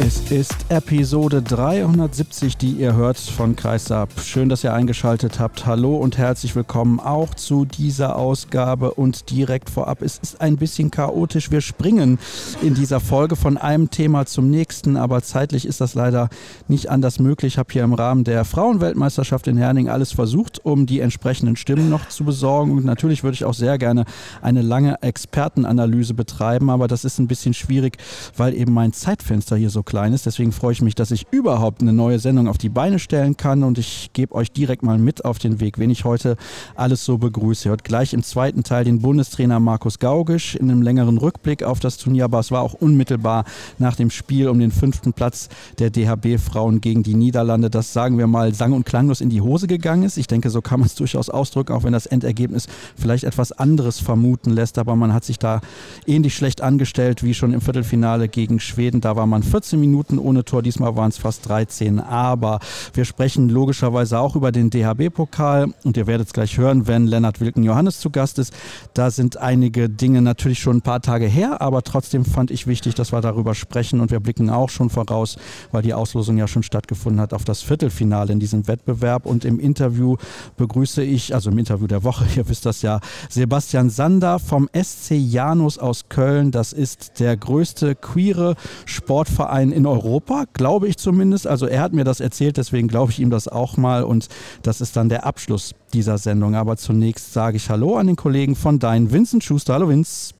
Es ist Episode 370, die ihr hört von Kreisab. Schön, dass ihr eingeschaltet habt. Hallo und herzlich willkommen auch zu dieser Ausgabe. Und direkt vorab, es ist ein bisschen chaotisch. Wir springen in dieser Folge von einem Thema zum nächsten, aber zeitlich ist das leider nicht anders möglich. Ich habe hier im Rahmen der Frauenweltmeisterschaft in Herning alles versucht, um die entsprechenden Stimmen noch zu besorgen. Und natürlich würde ich auch sehr gerne eine lange Expertenanalyse betreiben, aber das ist ein bisschen schwierig, weil eben mein Zeitfenster hier so klein ist. Deswegen freue ich mich, dass ich überhaupt eine neue Sendung auf die Beine stellen kann und ich gebe euch direkt mal mit auf den Weg, wen ich heute alles so begrüße. Hört gleich im zweiten Teil den Bundestrainer Markus Gaugisch in einem längeren Rückblick auf das Turnier, aber es war auch unmittelbar nach dem Spiel um den fünften Platz der DHB-Frauen gegen die Niederlande, das sagen wir mal sang- und klanglos in die Hose gegangen ist. Ich denke, so kann man es durchaus ausdrücken, auch wenn das Endergebnis vielleicht etwas anderes vermuten lässt, aber man hat sich da ähnlich schlecht angestellt wie schon im Viertelfinale gegen Schweden. Da war man 14 Minuten ohne Tor, diesmal waren es fast 13. Aber wir sprechen logischerweise auch über den DHB-Pokal und ihr werdet es gleich hören, wenn Lennart Wilken Johannes zu Gast ist. Da sind einige Dinge natürlich schon ein paar Tage her, aber trotzdem fand ich wichtig, dass wir darüber sprechen und wir blicken auch schon voraus, weil die Auslosung ja schon stattgefunden hat, auf das Viertelfinale in diesem Wettbewerb. Und im Interview begrüße ich, also im Interview der Woche, ihr wisst das ja, Sebastian Sander vom SC Janus aus Köln. Das ist der größte queere Sportverein Verein in Europa, glaube ich zumindest. Also er hat mir das erzählt, deswegen glaube ich ihm das auch mal und das ist dann der Abschluss dieser Sendung. Aber zunächst sage ich Hallo an den Kollegen von Dein, Vincent Schuster. Hallo Vince.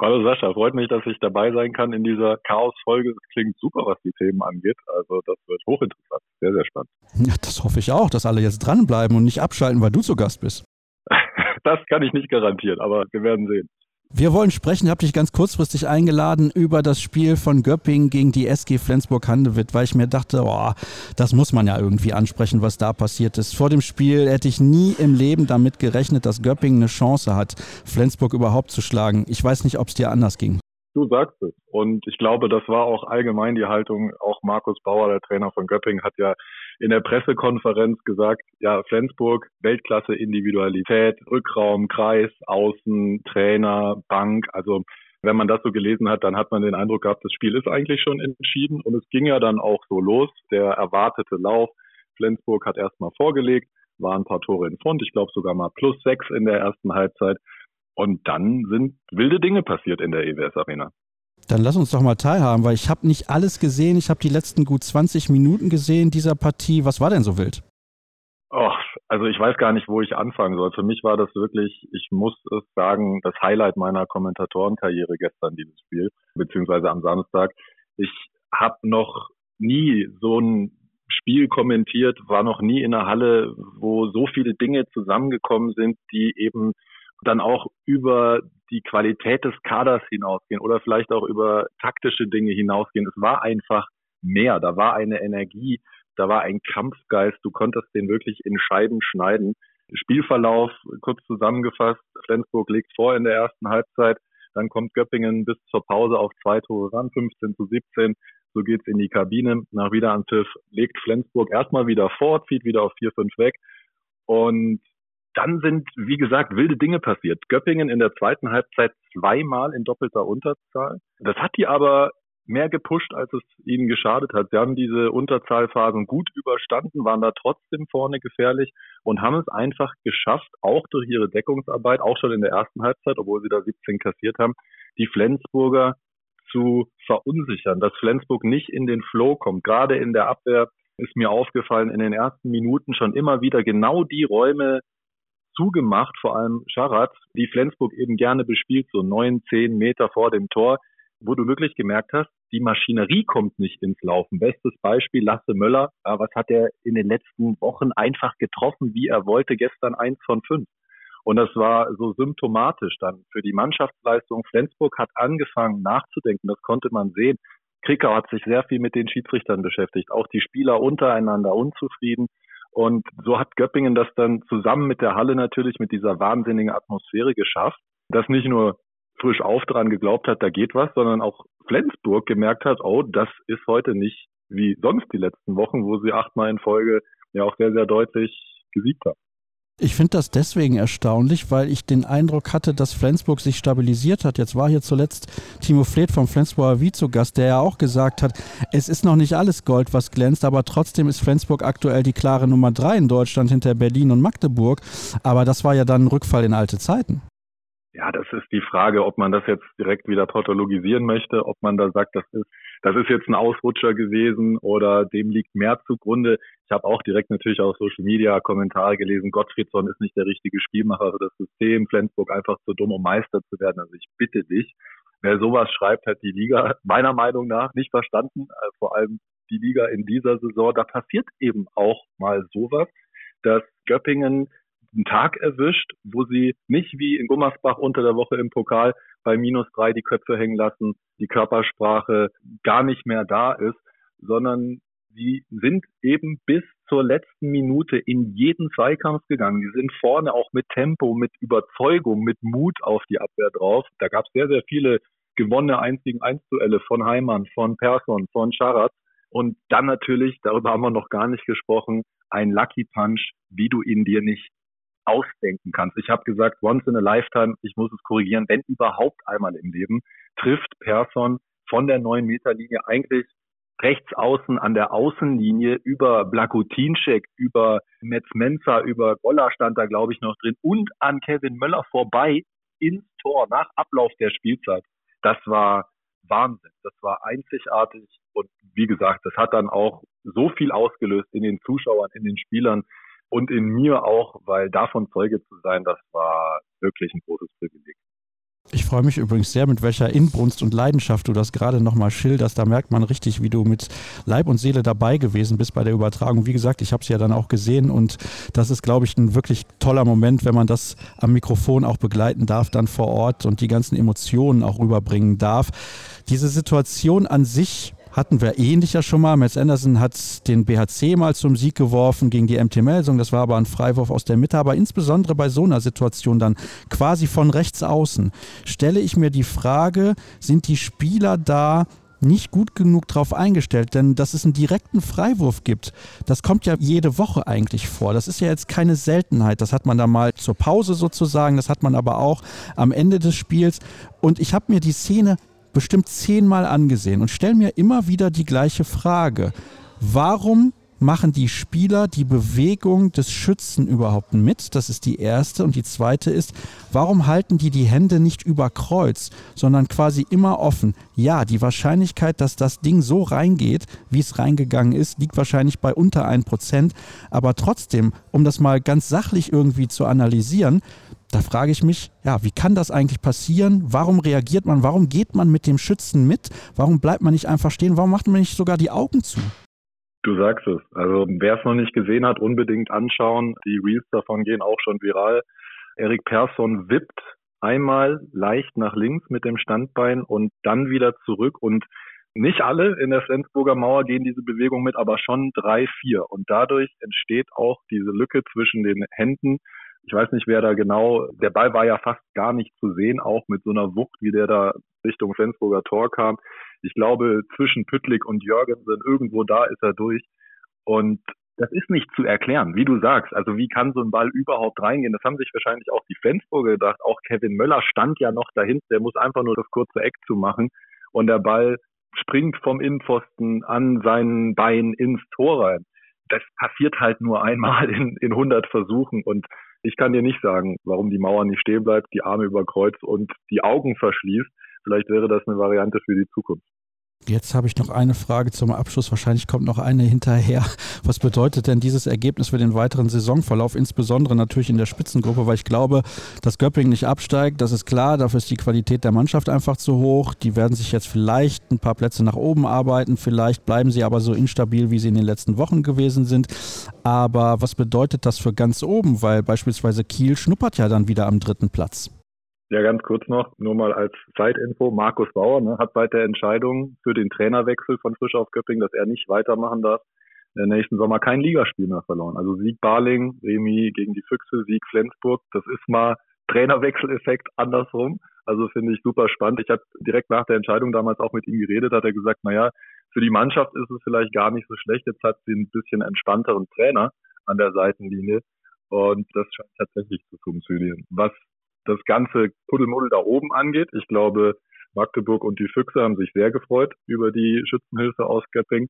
Hallo Sascha, freut mich, dass ich dabei sein kann in dieser Chaos-Folge. Es klingt super, was die Themen angeht. Also das wird hochinteressant, sehr, sehr spannend. Ja, das hoffe ich auch, dass alle jetzt dranbleiben und nicht abschalten, weil du zu Gast bist. das kann ich nicht garantieren, aber wir werden sehen. Wir wollen sprechen, ich habe dich ganz kurzfristig eingeladen über das Spiel von Göpping gegen die SG Flensburg-Handewitt, weil ich mir dachte, oh, das muss man ja irgendwie ansprechen, was da passiert ist. Vor dem Spiel hätte ich nie im Leben damit gerechnet, dass Göpping eine Chance hat, Flensburg überhaupt zu schlagen. Ich weiß nicht, ob es dir anders ging. Du sagst es. Und ich glaube, das war auch allgemein die Haltung. Auch Markus Bauer, der Trainer von Göpping, hat ja in der Pressekonferenz gesagt, ja, Flensburg, Weltklasse Individualität, Rückraum, Kreis, Außen, Trainer, Bank. Also wenn man das so gelesen hat, dann hat man den Eindruck gehabt, das Spiel ist eigentlich schon entschieden. Und es ging ja dann auch so los, der erwartete Lauf. Flensburg hat erstmal vorgelegt, waren ein paar Tore in Front, ich glaube sogar mal plus sechs in der ersten Halbzeit. Und dann sind wilde Dinge passiert in der EWS Arena. Dann lass uns doch mal teilhaben, weil ich habe nicht alles gesehen. Ich habe die letzten gut 20 Minuten gesehen dieser Partie. Was war denn so wild? Och, also ich weiß gar nicht, wo ich anfangen soll. Für mich war das wirklich, ich muss es sagen, das Highlight meiner Kommentatorenkarriere gestern, dieses Spiel, beziehungsweise am Samstag. Ich habe noch nie so ein Spiel kommentiert, war noch nie in einer Halle, wo so viele Dinge zusammengekommen sind, die eben dann auch über die Qualität des Kaders hinausgehen oder vielleicht auch über taktische Dinge hinausgehen. Es war einfach mehr. Da war eine Energie, da war ein Kampfgeist. Du konntest den wirklich in Scheiben schneiden. Spielverlauf, kurz zusammengefasst, Flensburg legt vor in der ersten Halbzeit. Dann kommt Göppingen bis zur Pause auf zwei Tore ran, 15 zu 17. So geht's in die Kabine. Nach Wiederanpfiff legt Flensburg erstmal wieder vor, zieht wieder auf 4-5 weg. Und dann sind, wie gesagt, wilde Dinge passiert. Göppingen in der zweiten Halbzeit zweimal in doppelter Unterzahl. Das hat die aber mehr gepusht, als es ihnen geschadet hat. Sie haben diese Unterzahlphasen gut überstanden, waren da trotzdem vorne gefährlich und haben es einfach geschafft, auch durch ihre Deckungsarbeit, auch schon in der ersten Halbzeit, obwohl sie da 17 kassiert haben, die Flensburger zu verunsichern, dass Flensburg nicht in den Flow kommt. Gerade in der Abwehr ist mir aufgefallen, in den ersten Minuten schon immer wieder genau die Räume zugemacht, vor allem Scharat, die Flensburg eben gerne bespielt, so neun, zehn Meter vor dem Tor, wo du wirklich gemerkt hast, die Maschinerie kommt nicht ins Laufen. Bestes Beispiel Lasse Möller. Was hat er in den letzten Wochen einfach getroffen, wie er wollte, gestern eins von fünf. Und das war so symptomatisch dann für die Mannschaftsleistung. Flensburg hat angefangen nachzudenken, das konnte man sehen. Krickau hat sich sehr viel mit den Schiedsrichtern beschäftigt, auch die Spieler untereinander unzufrieden. Und so hat Göppingen das dann zusammen mit der Halle natürlich mit dieser wahnsinnigen Atmosphäre geschafft, dass nicht nur frisch auf dran geglaubt hat, da geht was, sondern auch Flensburg gemerkt hat, oh, das ist heute nicht wie sonst die letzten Wochen, wo sie achtmal in Folge ja auch sehr, sehr deutlich gesiegt haben. Ich finde das deswegen erstaunlich, weil ich den Eindruck hatte, dass Flensburg sich stabilisiert hat. Jetzt war hier zuletzt Timo Fleet vom Flensburger Wie zu Gast, der ja auch gesagt hat, es ist noch nicht alles Gold, was glänzt, aber trotzdem ist Flensburg aktuell die klare Nummer drei in Deutschland hinter Berlin und Magdeburg. Aber das war ja dann ein Rückfall in alte Zeiten. Ja, das ist die Frage, ob man das jetzt direkt wieder pathologisieren möchte, ob man da sagt, das ist, das ist jetzt ein Ausrutscher gewesen oder dem liegt mehr zugrunde. Ich habe auch direkt natürlich auf Social Media Kommentare gelesen, Gottfriedsson ist nicht der richtige Spielmacher für das System, Flensburg einfach zu dumm, um Meister zu werden. Also ich bitte dich, wer sowas schreibt, hat die Liga meiner Meinung nach nicht verstanden, äh, vor allem die Liga in dieser Saison. Da passiert eben auch mal sowas, dass Göppingen einen Tag erwischt, wo sie nicht wie in Gummersbach unter der Woche im Pokal bei minus drei die Köpfe hängen lassen, die Körpersprache gar nicht mehr da ist, sondern sie sind eben bis zur letzten Minute in jeden Zweikampf gegangen. Die sind vorne auch mit Tempo, mit Überzeugung, mit Mut auf die Abwehr drauf. Da gab es sehr, sehr viele gewonnene 1 gegen 1 Duelle von Heimann, von Persson, von Scharat. Und dann natürlich, darüber haben wir noch gar nicht gesprochen, ein Lucky Punch, wie du ihn dir nicht ausdenken kannst. Ich habe gesagt, once in a lifetime, ich muss es korrigieren, wenn überhaupt einmal im Leben, trifft Persson von der neun Meter Linie eigentlich rechts außen an der Außenlinie über Blakutinschek, über Metzmenza, über Goller stand da glaube ich noch drin und an Kevin Möller vorbei ins Tor nach Ablauf der Spielzeit. Das war Wahnsinn. Das war einzigartig und wie gesagt, das hat dann auch so viel ausgelöst in den Zuschauern, in den Spielern und in mir auch, weil davon Zeuge zu sein, das war wirklich ein großes Privileg. Ich freue mich übrigens sehr, mit welcher Inbrunst und Leidenschaft du das gerade nochmal schilderst. Da merkt man richtig, wie du mit Leib und Seele dabei gewesen bist bei der Übertragung. Wie gesagt, ich habe es ja dann auch gesehen und das ist, glaube ich, ein wirklich toller Moment, wenn man das am Mikrofon auch begleiten darf, dann vor Ort und die ganzen Emotionen auch rüberbringen darf. Diese Situation an sich hatten wir ähnlich ja schon mal. Metz Anderson hat den BHC mal zum Sieg geworfen gegen die MT Melsung. Das war aber ein Freiwurf aus der Mitte. Aber insbesondere bei so einer Situation dann quasi von rechts außen stelle ich mir die Frage, sind die Spieler da nicht gut genug drauf eingestellt, denn dass es einen direkten Freiwurf gibt, das kommt ja jede Woche eigentlich vor. Das ist ja jetzt keine Seltenheit. Das hat man da mal zur Pause sozusagen, das hat man aber auch am Ende des Spiels. Und ich habe mir die Szene bestimmt zehnmal angesehen und stelle mir immer wieder die gleiche Frage. Warum machen die Spieler die Bewegung des Schützen überhaupt mit? Das ist die erste. Und die zweite ist, warum halten die die Hände nicht über Kreuz, sondern quasi immer offen? Ja, die Wahrscheinlichkeit, dass das Ding so reingeht, wie es reingegangen ist, liegt wahrscheinlich bei unter 1%. Aber trotzdem, um das mal ganz sachlich irgendwie zu analysieren, da frage ich mich, ja, wie kann das eigentlich passieren? Warum reagiert man? Warum geht man mit dem Schützen mit? Warum bleibt man nicht einfach stehen? Warum macht man nicht sogar die Augen zu? Du sagst es. Also wer es noch nicht gesehen hat, unbedingt anschauen. Die Reels davon gehen auch schon viral. Erik Persson wippt einmal leicht nach links mit dem Standbein und dann wieder zurück und nicht alle in der Flensburger Mauer gehen diese Bewegung mit, aber schon drei, vier. Und dadurch entsteht auch diese Lücke zwischen den Händen ich weiß nicht, wer da genau, der Ball war ja fast gar nicht zu sehen, auch mit so einer Wucht, wie der da Richtung Flensburger Tor kam. Ich glaube, zwischen Püttlik und Jürgensen, irgendwo da ist er durch. Und das ist nicht zu erklären, wie du sagst. Also wie kann so ein Ball überhaupt reingehen? Das haben sich wahrscheinlich auch die Flensburger gedacht. Auch Kevin Möller stand ja noch dahinter. Der muss einfach nur das kurze Eck zu machen. Und der Ball springt vom Innenpfosten an seinen Bein ins Tor rein. Das passiert halt nur einmal in, in 100 Versuchen. Und ich kann dir nicht sagen, warum die Mauer nicht stehen bleibt, die Arme überkreuzt und die Augen verschließt. Vielleicht wäre das eine Variante für die Zukunft. Jetzt habe ich noch eine Frage zum Abschluss. Wahrscheinlich kommt noch eine hinterher. Was bedeutet denn dieses Ergebnis für den weiteren Saisonverlauf, insbesondere natürlich in der Spitzengruppe? Weil ich glaube, dass Göppingen nicht absteigt, das ist klar. Dafür ist die Qualität der Mannschaft einfach zu hoch. Die werden sich jetzt vielleicht ein paar Plätze nach oben arbeiten. Vielleicht bleiben sie aber so instabil, wie sie in den letzten Wochen gewesen sind. Aber was bedeutet das für ganz oben? Weil beispielsweise Kiel schnuppert ja dann wieder am dritten Platz. Ja, ganz kurz noch, nur mal als Zeitinfo. Markus Bauer ne, hat seit der Entscheidung für den Trainerwechsel von Frisch auf Köpping, dass er nicht weitermachen darf, der nächsten Sommer kein Ligaspiel mehr verloren. Also Sieg Barling, Remi gegen die Füchse, Sieg Flensburg, das ist mal Trainerwechseleffekt andersrum. Also finde ich super spannend. Ich habe direkt nach der Entscheidung damals auch mit ihm geredet, hat er gesagt, naja, für die Mannschaft ist es vielleicht gar nicht so schlecht. Jetzt hat sie ein bisschen entspannteren Trainer an der Seitenlinie. Und das scheint tatsächlich zu funktionieren. Was das ganze Kuddelmuddel da oben angeht, ich glaube, Magdeburg und die Füchse haben sich sehr gefreut über die Schützenhilfe aus Göpping.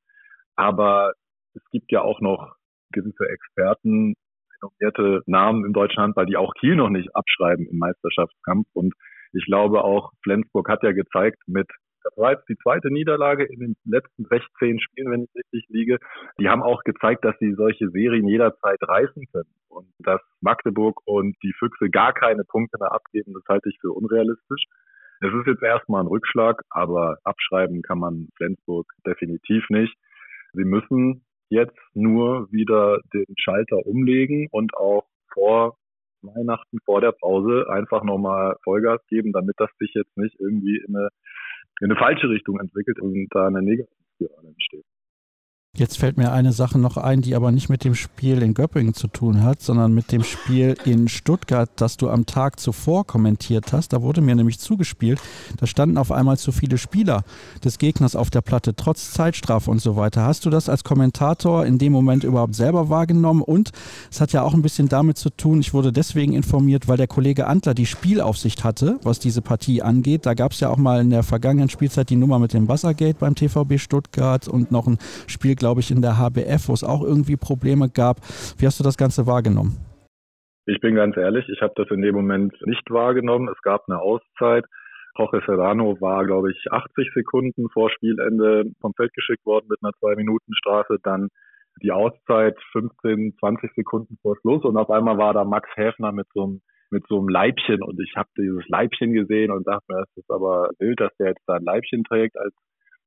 Aber es gibt ja auch noch gewisse Experten, renommierte Namen im deutschen Handball, die auch Kiel noch nicht abschreiben im Meisterschaftskampf. Und ich glaube auch, Flensburg hat ja gezeigt mit das war jetzt die zweite Niederlage in den letzten 16 Spielen, wenn ich richtig liege. Die haben auch gezeigt, dass sie solche Serien jederzeit reißen können. Und dass Magdeburg und die Füchse gar keine Punkte mehr abgeben, das halte ich für unrealistisch. Es ist jetzt erstmal ein Rückschlag, aber abschreiben kann man Flensburg definitiv nicht. Sie müssen jetzt nur wieder den Schalter umlegen und auch vor Weihnachten, vor der Pause einfach nochmal Vollgas geben, damit das sich jetzt nicht irgendwie in eine, in eine falsche Richtung entwickelt und da eine Negativspirale entsteht. Jetzt fällt mir eine Sache noch ein, die aber nicht mit dem Spiel in Göppingen zu tun hat, sondern mit dem Spiel in Stuttgart, das du am Tag zuvor kommentiert hast. Da wurde mir nämlich zugespielt, da standen auf einmal zu viele Spieler des Gegners auf der Platte, trotz Zeitstrafe und so weiter. Hast du das als Kommentator in dem Moment überhaupt selber wahrgenommen? Und es hat ja auch ein bisschen damit zu tun, ich wurde deswegen informiert, weil der Kollege Antler die Spielaufsicht hatte, was diese Partie angeht. Da gab es ja auch mal in der vergangenen Spielzeit die Nummer mit dem Wassergate beim TVB Stuttgart und noch ein Spiel glaube ich, in der HBF, wo es auch irgendwie Probleme gab. Wie hast du das Ganze wahrgenommen? Ich bin ganz ehrlich, ich habe das in dem Moment nicht wahrgenommen. Es gab eine Auszeit. Jorge Serrano war, glaube ich, 80 Sekunden vor Spielende vom Feld geschickt worden mit einer Zwei-Minuten-Strafe. Dann die Auszeit 15, 20 Sekunden vor Schluss und auf einmal war da Max Häfner mit so einem mit so einem Leibchen und ich habe dieses Leibchen gesehen und dachte mir, es ist aber wild, dass der jetzt da ein Leibchen trägt als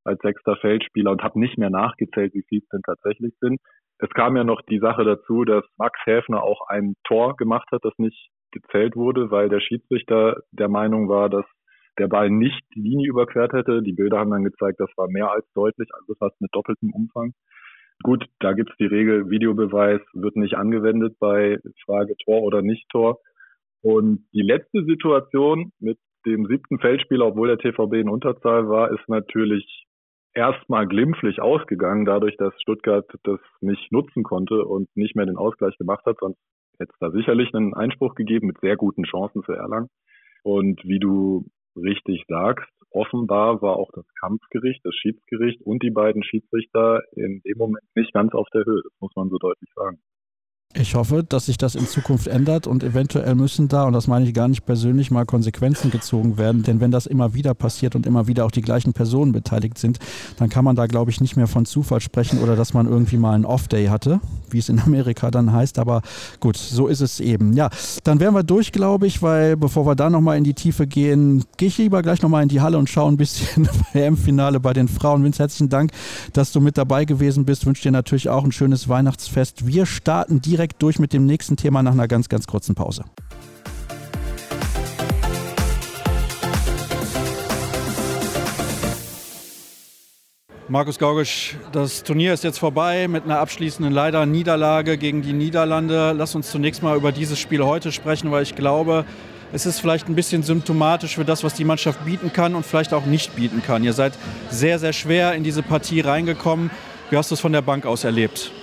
als sechster Feldspieler und habe nicht mehr nachgezählt, wie viel es denn tatsächlich sind. Es kam ja noch die Sache dazu, dass Max Häfner auch ein Tor gemacht hat, das nicht gezählt wurde, weil der Schiedsrichter der Meinung war, dass der Ball nicht die Linie überquert hätte. Die Bilder haben dann gezeigt, das war mehr als deutlich, also fast mit doppeltem Umfang. Gut, da gibt's die Regel, Videobeweis wird nicht angewendet bei Frage Tor oder nicht Tor. Und die letzte Situation mit dem siebten Feldspieler, obwohl der TVB in Unterzahl war, ist natürlich erstmal glimpflich ausgegangen, dadurch, dass Stuttgart das nicht nutzen konnte und nicht mehr den Ausgleich gemacht hat. Sonst hätte es da sicherlich einen Einspruch gegeben mit sehr guten Chancen für Erlangen. Und wie du richtig sagst, offenbar war auch das Kampfgericht, das Schiedsgericht und die beiden Schiedsrichter in dem Moment nicht ganz auf der Höhe. Das muss man so deutlich sagen. Ich hoffe, dass sich das in Zukunft ändert und eventuell müssen da, und das meine ich gar nicht persönlich, mal Konsequenzen gezogen werden. Denn wenn das immer wieder passiert und immer wieder auch die gleichen Personen beteiligt sind, dann kann man da, glaube ich, nicht mehr von Zufall sprechen oder dass man irgendwie mal einen Off-Day hatte, wie es in Amerika dann heißt. Aber gut, so ist es eben. Ja, dann wären wir durch, glaube ich, weil bevor wir da nochmal in die Tiefe gehen, gehe ich lieber gleich nochmal in die Halle und schaue ein bisschen WM-Finale bei den Frauen. Vince, herzlichen Dank, dass du mit dabei gewesen bist. Wünsche dir natürlich auch ein schönes Weihnachtsfest. Wir starten direkt direkt durch mit dem nächsten Thema nach einer ganz, ganz kurzen Pause. Markus Gaugisch, das Turnier ist jetzt vorbei mit einer abschließenden leider Niederlage gegen die Niederlande. Lass uns zunächst mal über dieses Spiel heute sprechen, weil ich glaube, es ist vielleicht ein bisschen symptomatisch für das, was die Mannschaft bieten kann und vielleicht auch nicht bieten kann. Ihr seid sehr, sehr schwer in diese Partie reingekommen. Wie hast du es von der Bank aus erlebt?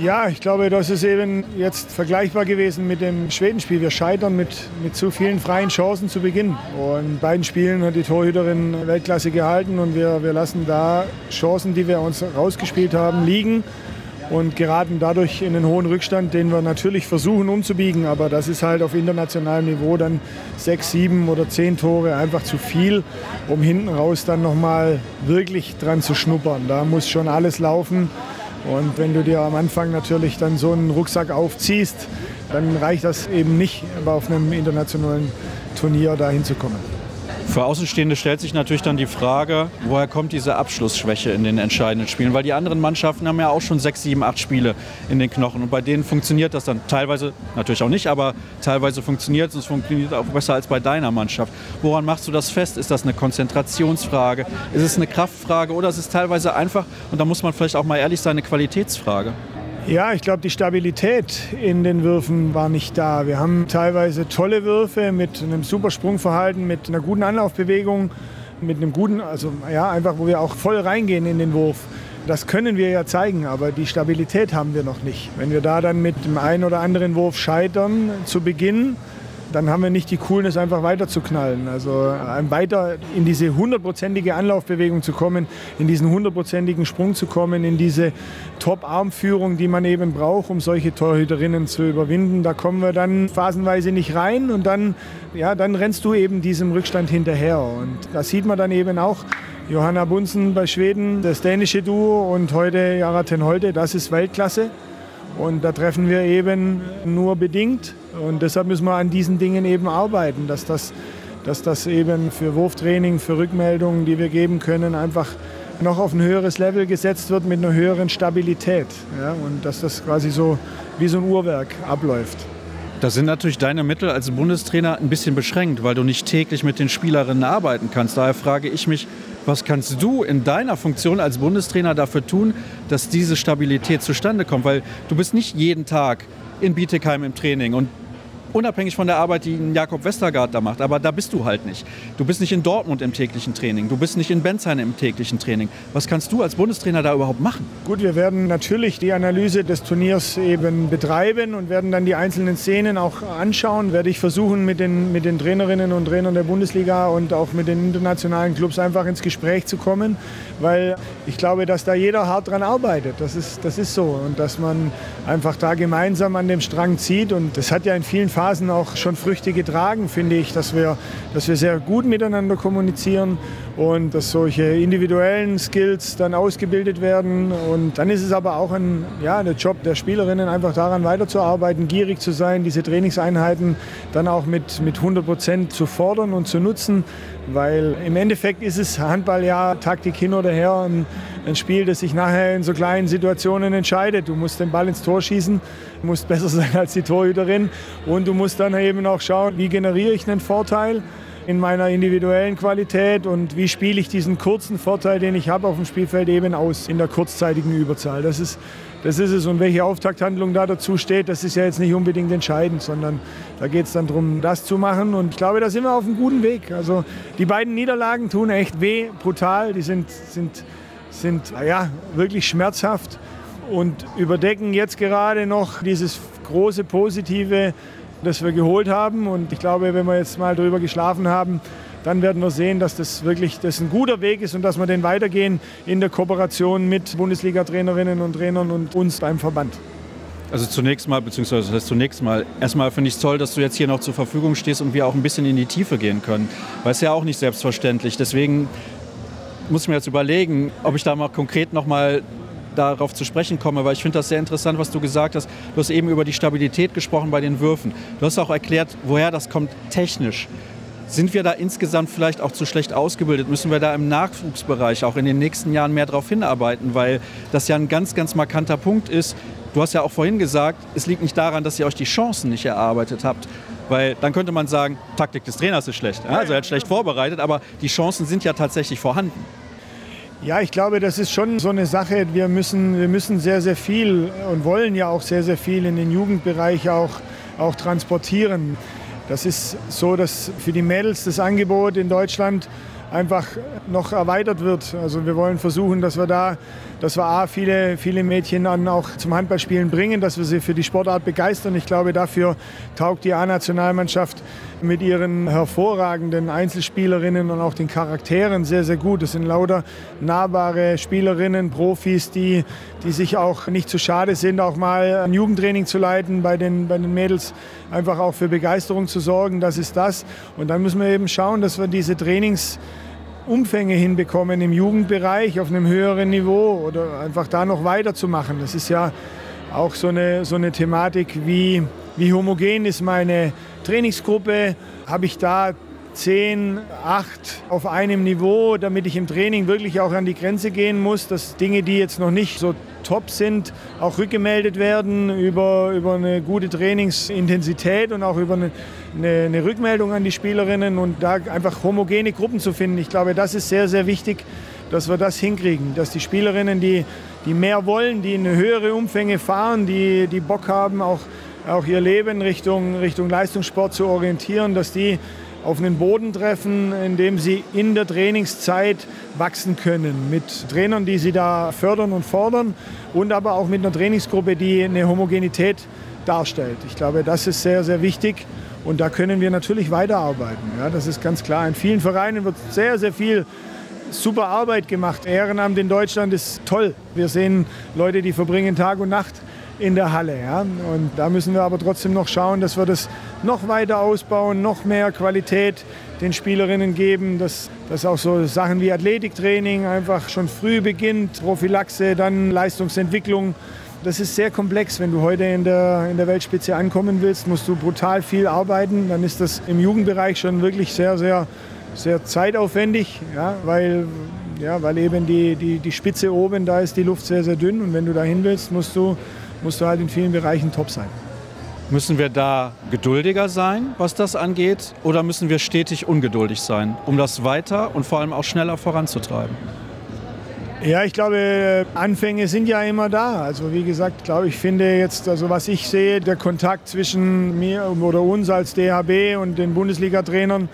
Ja, ich glaube, das ist eben jetzt vergleichbar gewesen mit dem Schwedenspiel. Wir scheitern mit, mit zu vielen freien Chancen zu Beginn. Und in beiden Spielen hat die Torhüterin Weltklasse gehalten und wir, wir lassen da Chancen, die wir uns rausgespielt haben, liegen und geraten dadurch in einen hohen Rückstand, den wir natürlich versuchen umzubiegen. Aber das ist halt auf internationalem Niveau dann sechs, sieben oder zehn Tore einfach zu viel, um hinten raus dann nochmal wirklich dran zu schnuppern. Da muss schon alles laufen. Und wenn du dir am Anfang natürlich dann so einen Rucksack aufziehst, dann reicht das eben nicht, auf einem internationalen Turnier dahin zu kommen. Für Außenstehende stellt sich natürlich dann die Frage, woher kommt diese Abschlussschwäche in den entscheidenden Spielen? Weil die anderen Mannschaften haben ja auch schon sechs, sieben, acht Spiele in den Knochen. Und bei denen funktioniert das dann teilweise, natürlich auch nicht, aber teilweise funktioniert es. Es funktioniert auch besser als bei deiner Mannschaft. Woran machst du das fest? Ist das eine Konzentrationsfrage? Ist es eine Kraftfrage? Oder ist es teilweise einfach, und da muss man vielleicht auch mal ehrlich sein, eine Qualitätsfrage? Ja, ich glaube, die Stabilität in den Würfen war nicht da. Wir haben teilweise tolle Würfe mit einem super Sprungverhalten, mit einer guten Anlaufbewegung, mit einem guten, also ja, einfach, wo wir auch voll reingehen in den Wurf. Das können wir ja zeigen, aber die Stabilität haben wir noch nicht. Wenn wir da dann mit dem einen oder anderen Wurf scheitern zu Beginn, dann haben wir nicht die Coolness, einfach weiter zu knallen. Also äh, weiter in diese hundertprozentige Anlaufbewegung zu kommen, in diesen hundertprozentigen Sprung zu kommen, in diese Top-Armführung, die man eben braucht, um solche Torhüterinnen zu überwinden. Da kommen wir dann phasenweise nicht rein und dann, ja, dann rennst du eben diesem Rückstand hinterher. Und da sieht man dann eben auch, Johanna Bunsen bei Schweden, das dänische Duo und heute Jara Tenholte, das ist Weltklasse. Und da treffen wir eben nur bedingt. Und deshalb müssen wir an diesen Dingen eben arbeiten, dass das, dass das eben für Wurftraining, für Rückmeldungen, die wir geben können, einfach noch auf ein höheres Level gesetzt wird mit einer höheren Stabilität. Ja? Und dass das quasi so wie so ein Uhrwerk abläuft. Da sind natürlich deine Mittel als Bundestrainer ein bisschen beschränkt, weil du nicht täglich mit den Spielerinnen arbeiten kannst. Daher frage ich mich, was kannst du in deiner Funktion als Bundestrainer dafür tun, dass diese Stabilität zustande kommt? Weil du bist nicht jeden Tag in Bietigheim im Training und unabhängig von der Arbeit, die Jakob Westergaard da macht. Aber da bist du halt nicht. Du bist nicht in Dortmund im täglichen Training. Du bist nicht in Benzheim im täglichen Training. Was kannst du als Bundestrainer da überhaupt machen? Gut, wir werden natürlich die Analyse des Turniers eben betreiben und werden dann die einzelnen Szenen auch anschauen. Werde ich versuchen, mit den, mit den Trainerinnen und Trainern der Bundesliga und auch mit den internationalen Clubs einfach ins Gespräch zu kommen. Weil ich glaube, dass da jeder hart dran arbeitet. Das ist, das ist so. Und dass man einfach da gemeinsam an dem Strang zieht. Und das hat ja in vielen Phasen Phasen auch schon Früchte getragen, finde ich, dass wir, dass wir sehr gut miteinander kommunizieren und dass solche individuellen Skills dann ausgebildet werden. Und dann ist es aber auch ein, ja, der Job der Spielerinnen, einfach daran weiterzuarbeiten, gierig zu sein, diese Trainingseinheiten dann auch mit, mit 100 Prozent zu fordern und zu nutzen. Weil im Endeffekt ist es Handball ja Taktik hin oder her, ein, ein Spiel, das sich nachher in so kleinen Situationen entscheidet. Du musst den Ball ins Tor schießen, musst besser sein als die Torhüterin und du musst dann eben auch schauen, wie generiere ich einen Vorteil in meiner individuellen Qualität und wie spiele ich diesen kurzen Vorteil, den ich habe auf dem Spielfeld eben aus in der kurzzeitigen Überzahl. Das ist, das ist es. Und welche Auftakthandlung da dazu steht, das ist ja jetzt nicht unbedingt entscheidend, sondern da geht es dann darum, das zu machen. Und ich glaube, da sind wir auf einem guten Weg. Also die beiden Niederlagen tun echt weh, brutal. Die sind, sind, sind ja, wirklich schmerzhaft und überdecken jetzt gerade noch dieses große Positive das wir geholt haben. Und ich glaube, wenn wir jetzt mal darüber geschlafen haben, dann werden wir sehen, dass das wirklich das ein guter Weg ist und dass wir den weitergehen in der Kooperation mit Bundesliga-Trainerinnen und Trainern und uns beim Verband. Also zunächst mal, beziehungsweise das heißt zunächst mal, erstmal finde ich es toll, dass du jetzt hier noch zur Verfügung stehst und wir auch ein bisschen in die Tiefe gehen können. Weil es ja auch nicht selbstverständlich. Deswegen muss ich mir jetzt überlegen, ob ich da mal konkret noch mal darauf zu sprechen komme, weil ich finde das sehr interessant, was du gesagt hast. Du hast eben über die Stabilität gesprochen bei den Würfen. Du hast auch erklärt, woher das kommt technisch. Sind wir da insgesamt vielleicht auch zu schlecht ausgebildet? Müssen wir da im Nachwuchsbereich auch in den nächsten Jahren mehr darauf hinarbeiten? Weil das ja ein ganz, ganz markanter Punkt ist. Du hast ja auch vorhin gesagt, es liegt nicht daran, dass ihr euch die Chancen nicht erarbeitet habt. Weil dann könnte man sagen, Taktik des Trainers ist schlecht. Also er hat schlecht vorbereitet, aber die Chancen sind ja tatsächlich vorhanden. Ja, ich glaube, das ist schon so eine Sache. Wir müssen, wir müssen sehr, sehr viel und wollen ja auch sehr, sehr viel in den Jugendbereich auch, auch transportieren. Das ist so, dass für die Mädels das Angebot in Deutschland einfach noch erweitert wird. Also wir wollen versuchen, dass wir da, dass wir A, viele, viele Mädchen dann auch zum Handballspielen bringen, dass wir sie für die Sportart begeistern. Ich glaube, dafür taugt die A-Nationalmannschaft mit ihren hervorragenden Einzelspielerinnen und auch den Charakteren sehr, sehr gut. Das sind lauter nahbare Spielerinnen, Profis, die, die sich auch nicht zu schade sind, auch mal ein Jugendtraining zu leiten bei den, bei den Mädels, einfach auch für Begeisterung zu sorgen. Das ist das. Und dann müssen wir eben schauen, dass wir diese Trainings Umfänge hinbekommen im Jugendbereich auf einem höheren Niveau oder einfach da noch weiterzumachen. Das ist ja auch so eine, so eine Thematik, wie, wie homogen ist meine Trainingsgruppe, habe ich da 10, 8 auf einem Niveau, damit ich im Training wirklich auch an die Grenze gehen muss, dass Dinge, die jetzt noch nicht so top sind, auch rückgemeldet werden über, über eine gute Trainingsintensität und auch über eine, eine, eine Rückmeldung an die Spielerinnen und da einfach homogene Gruppen zu finden. Ich glaube, das ist sehr, sehr wichtig, dass wir das hinkriegen, dass die Spielerinnen, die, die mehr wollen, die in höhere Umfänge fahren, die, die Bock haben, auch, auch ihr Leben Richtung, Richtung Leistungssport zu orientieren, dass die auf einen Boden treffen, in dem sie in der Trainingszeit wachsen können. Mit Trainern, die sie da fördern und fordern und aber auch mit einer Trainingsgruppe, die eine Homogenität darstellt. Ich glaube, das ist sehr, sehr wichtig. Und da können wir natürlich weiterarbeiten. Ja, das ist ganz klar. In vielen Vereinen wird sehr, sehr viel super Arbeit gemacht. Ehrenamt in Deutschland ist toll. Wir sehen Leute, die verbringen Tag und Nacht in der Halle. Ja? Und da müssen wir aber trotzdem noch schauen, dass wir das noch weiter ausbauen, noch mehr Qualität den Spielerinnen geben, dass, dass auch so Sachen wie Athletiktraining einfach schon früh beginnt, Prophylaxe, dann Leistungsentwicklung. Das ist sehr komplex. Wenn du heute in der, in der Weltspitze ankommen willst, musst du brutal viel arbeiten. Dann ist das im Jugendbereich schon wirklich sehr, sehr, sehr zeitaufwendig, ja, weil, ja, weil eben die, die, die Spitze oben, da ist die Luft sehr, sehr dünn. Und wenn du dahin willst, musst du musst du halt in vielen Bereichen top sein. Müssen wir da geduldiger sein, was das angeht, oder müssen wir stetig ungeduldig sein, um das weiter und vor allem auch schneller voranzutreiben? Ja, ich glaube, Anfänge sind ja immer da. Also wie gesagt, glaube ich, finde jetzt, also was ich sehe, der Kontakt zwischen mir oder uns als DHB und den Bundesliga-Trainern,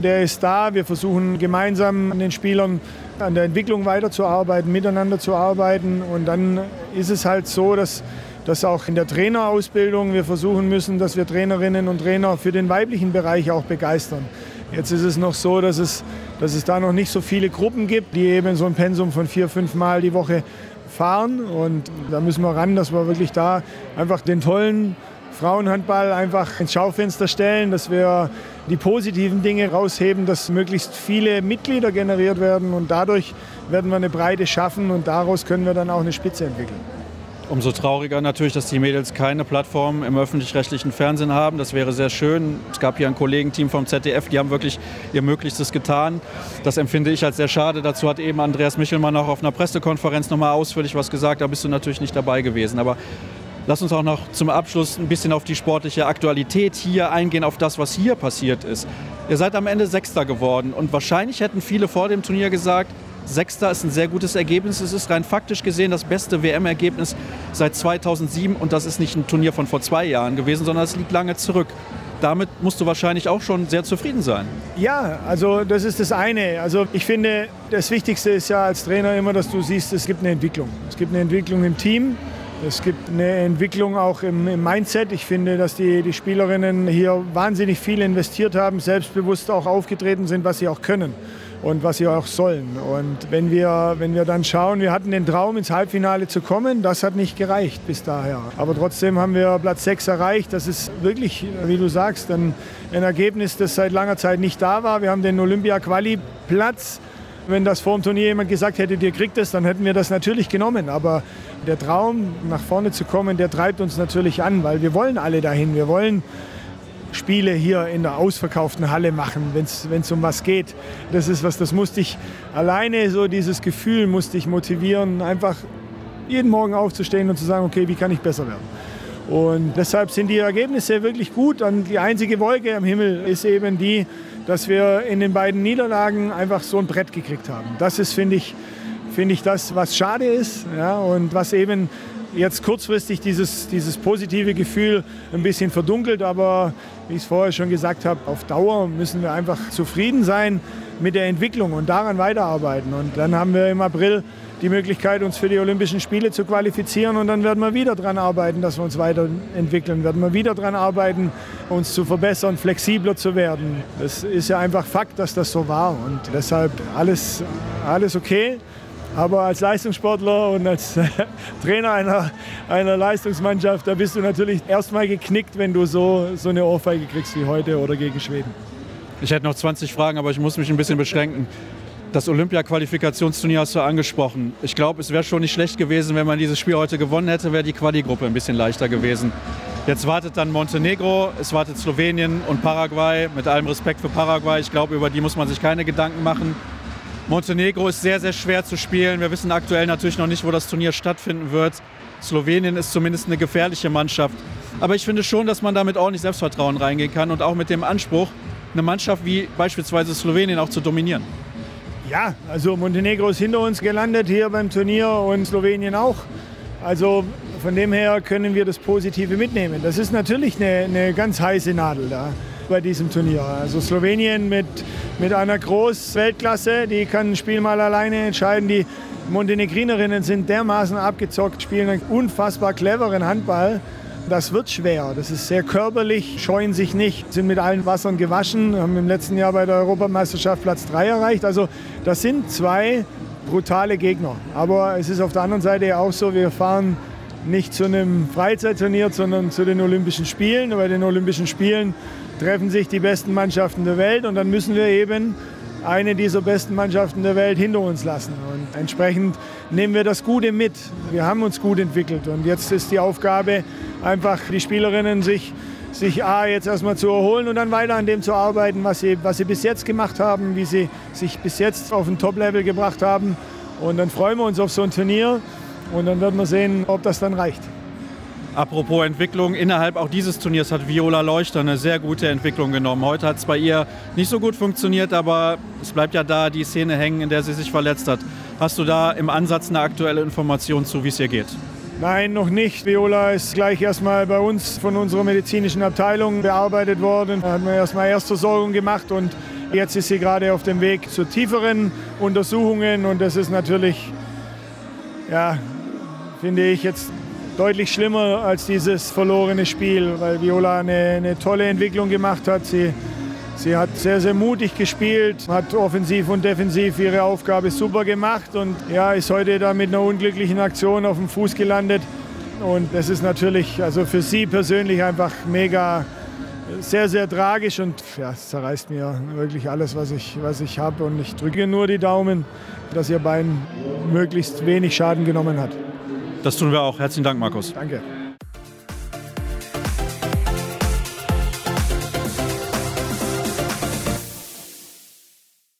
der ist da. Wir versuchen gemeinsam an den Spielern an der Entwicklung weiterzuarbeiten, miteinander zu arbeiten. Und dann ist es halt so, dass dass auch in der Trainerausbildung wir versuchen müssen, dass wir Trainerinnen und Trainer für den weiblichen Bereich auch begeistern. Jetzt ist es noch so, dass es, dass es da noch nicht so viele Gruppen gibt, die eben so ein Pensum von vier, fünf Mal die Woche fahren. Und da müssen wir ran, dass wir wirklich da einfach den tollen Frauenhandball einfach ins Schaufenster stellen, dass wir die positiven Dinge rausheben, dass möglichst viele Mitglieder generiert werden und dadurch werden wir eine Breite schaffen und daraus können wir dann auch eine Spitze entwickeln. Umso trauriger natürlich, dass die Mädels keine Plattform im öffentlich-rechtlichen Fernsehen haben. Das wäre sehr schön. Es gab hier ein Kollegenteam vom ZDF, die haben wirklich ihr Möglichstes getan. Das empfinde ich als sehr schade. Dazu hat eben Andreas Michelmann auch auf einer Pressekonferenz nochmal ausführlich was gesagt. Da bist du natürlich nicht dabei gewesen. Aber lass uns auch noch zum Abschluss ein bisschen auf die sportliche Aktualität hier eingehen, auf das, was hier passiert ist. Ihr seid am Ende Sechster geworden und wahrscheinlich hätten viele vor dem Turnier gesagt, Sechster ist ein sehr gutes Ergebnis. Es ist rein faktisch gesehen das beste WM-Ergebnis seit 2007 und das ist nicht ein Turnier von vor zwei Jahren gewesen, sondern es liegt lange zurück. Damit musst du wahrscheinlich auch schon sehr zufrieden sein. Ja, also das ist das eine. Also ich finde, das Wichtigste ist ja als Trainer immer, dass du siehst, es gibt eine Entwicklung. Es gibt eine Entwicklung im Team, es gibt eine Entwicklung auch im, im, Mindset. Ich finde, dass die, die Spielerinnen hier wahnsinnig viel investiert haben, selbstbewusst auch aufgetreten sind, was sie auch können und was sie auch sollen. Und wenn wir, wenn wir dann schauen, wir hatten den Traum, ins Halbfinale zu kommen, das hat nicht gereicht bis daher. Aber trotzdem haben wir Platz 6 erreicht. Das ist wirklich, wie du sagst, ein, ein Ergebnis, das seit langer Zeit nicht da war. Wir haben den Olympia-Quali-Platz. Wenn das vor dem Turnier jemand gesagt hätte, dir kriegt es, dann hätten wir das natürlich genommen. Aber der Traum, nach vorne zu kommen, der treibt uns natürlich an, weil wir wollen alle dahin. Wir wollen Spiele hier in der ausverkauften Halle machen, wenn es um was geht. Das ist was, das musste ich alleine, so dieses Gefühl musste ich motivieren, einfach jeden Morgen aufzustehen und zu sagen, okay, wie kann ich besser werden? Und deshalb sind die Ergebnisse wirklich gut. Und die einzige Wolke am Himmel ist eben die, dass wir in den beiden Niederlagen einfach so ein Brett gekriegt haben. Das ist, finde ich, finde ich das, was schade ist ja, und was eben jetzt kurzfristig dieses, dieses positive Gefühl ein bisschen verdunkelt. Aber wie ich es vorher schon gesagt habe, auf Dauer müssen wir einfach zufrieden sein mit der Entwicklung und daran weiterarbeiten. Und dann haben wir im April die Möglichkeit, uns für die Olympischen Spiele zu qualifizieren. Und dann werden wir wieder daran arbeiten, dass wir uns weiterentwickeln. Werden wir wieder daran arbeiten, uns zu verbessern, flexibler zu werden. Das ist ja einfach Fakt, dass das so war. Und deshalb alles, alles okay. Aber als Leistungssportler und als Trainer einer, einer Leistungsmannschaft, da bist du natürlich erstmal geknickt, wenn du so, so eine Ohrfeige kriegst wie heute oder gegen Schweden. Ich hätte noch 20 Fragen, aber ich muss mich ein bisschen beschränken. Das Olympia-Qualifikationsturnier hast du angesprochen. Ich glaube, es wäre schon nicht schlecht gewesen, wenn man dieses Spiel heute gewonnen hätte, wäre die Quali-Gruppe ein bisschen leichter gewesen. Jetzt wartet dann Montenegro, es wartet Slowenien und Paraguay. Mit allem Respekt für Paraguay, ich glaube, über die muss man sich keine Gedanken machen. Montenegro ist sehr, sehr schwer zu spielen. Wir wissen aktuell natürlich noch nicht, wo das Turnier stattfinden wird. Slowenien ist zumindest eine gefährliche Mannschaft. Aber ich finde schon, dass man da mit ordentlich Selbstvertrauen reingehen kann und auch mit dem Anspruch, eine Mannschaft wie beispielsweise Slowenien auch zu dominieren. Ja, also Montenegro ist hinter uns gelandet hier beim Turnier und Slowenien auch. Also von dem her können wir das Positive mitnehmen. Das ist natürlich eine, eine ganz heiße Nadel da bei diesem Turnier. Also Slowenien mit, mit einer Groß-Weltklasse, die kann ein Spiel mal alleine entscheiden. Die Montenegrinerinnen sind dermaßen abgezockt, spielen einen unfassbar cleveren Handball. Das wird schwer. Das ist sehr körperlich, scheuen sich nicht, sind mit allen Wassern gewaschen, haben im letzten Jahr bei der Europameisterschaft Platz 3 erreicht. Also das sind zwei brutale Gegner. Aber es ist auf der anderen Seite auch so, wir fahren nicht zu einem Freizeitturnier, sondern zu den Olympischen Spielen. Bei den Olympischen Spielen treffen sich die besten Mannschaften der Welt und dann müssen wir eben eine dieser besten Mannschaften der Welt hinter uns lassen. Und entsprechend nehmen wir das Gute mit. Wir haben uns gut entwickelt und jetzt ist die Aufgabe, einfach die Spielerinnen sich, sich A, jetzt erstmal zu erholen und dann weiter an dem zu arbeiten, was sie, was sie bis jetzt gemacht haben, wie sie sich bis jetzt auf ein Top-Level gebracht haben. Und dann freuen wir uns auf so ein Turnier und dann werden wir sehen, ob das dann reicht. Apropos Entwicklung, innerhalb auch dieses Turniers hat Viola Leuchter eine sehr gute Entwicklung genommen. Heute hat es bei ihr nicht so gut funktioniert, aber es bleibt ja da die Szene hängen, in der sie sich verletzt hat. Hast du da im Ansatz eine aktuelle Information zu, wie es ihr geht? Nein, noch nicht. Viola ist gleich erstmal bei uns von unserer medizinischen Abteilung bearbeitet worden. Da hat man erstmal Erstversorgung gemacht und jetzt ist sie gerade auf dem Weg zu tieferen Untersuchungen und das ist natürlich, ja, finde ich jetzt deutlich schlimmer als dieses verlorene Spiel, weil Viola eine, eine tolle Entwicklung gemacht hat. Sie, sie hat sehr, sehr mutig gespielt, hat offensiv und defensiv ihre Aufgabe super gemacht und ja, ist heute da mit einer unglücklichen Aktion auf dem Fuß gelandet. Und das ist natürlich also für sie persönlich einfach mega sehr, sehr tragisch und ja, es zerreißt mir wirklich alles, was ich, was ich habe. Und ich drücke nur die Daumen, dass ihr Bein möglichst wenig Schaden genommen hat. Das tun wir auch. Herzlichen Dank, Markus. Danke.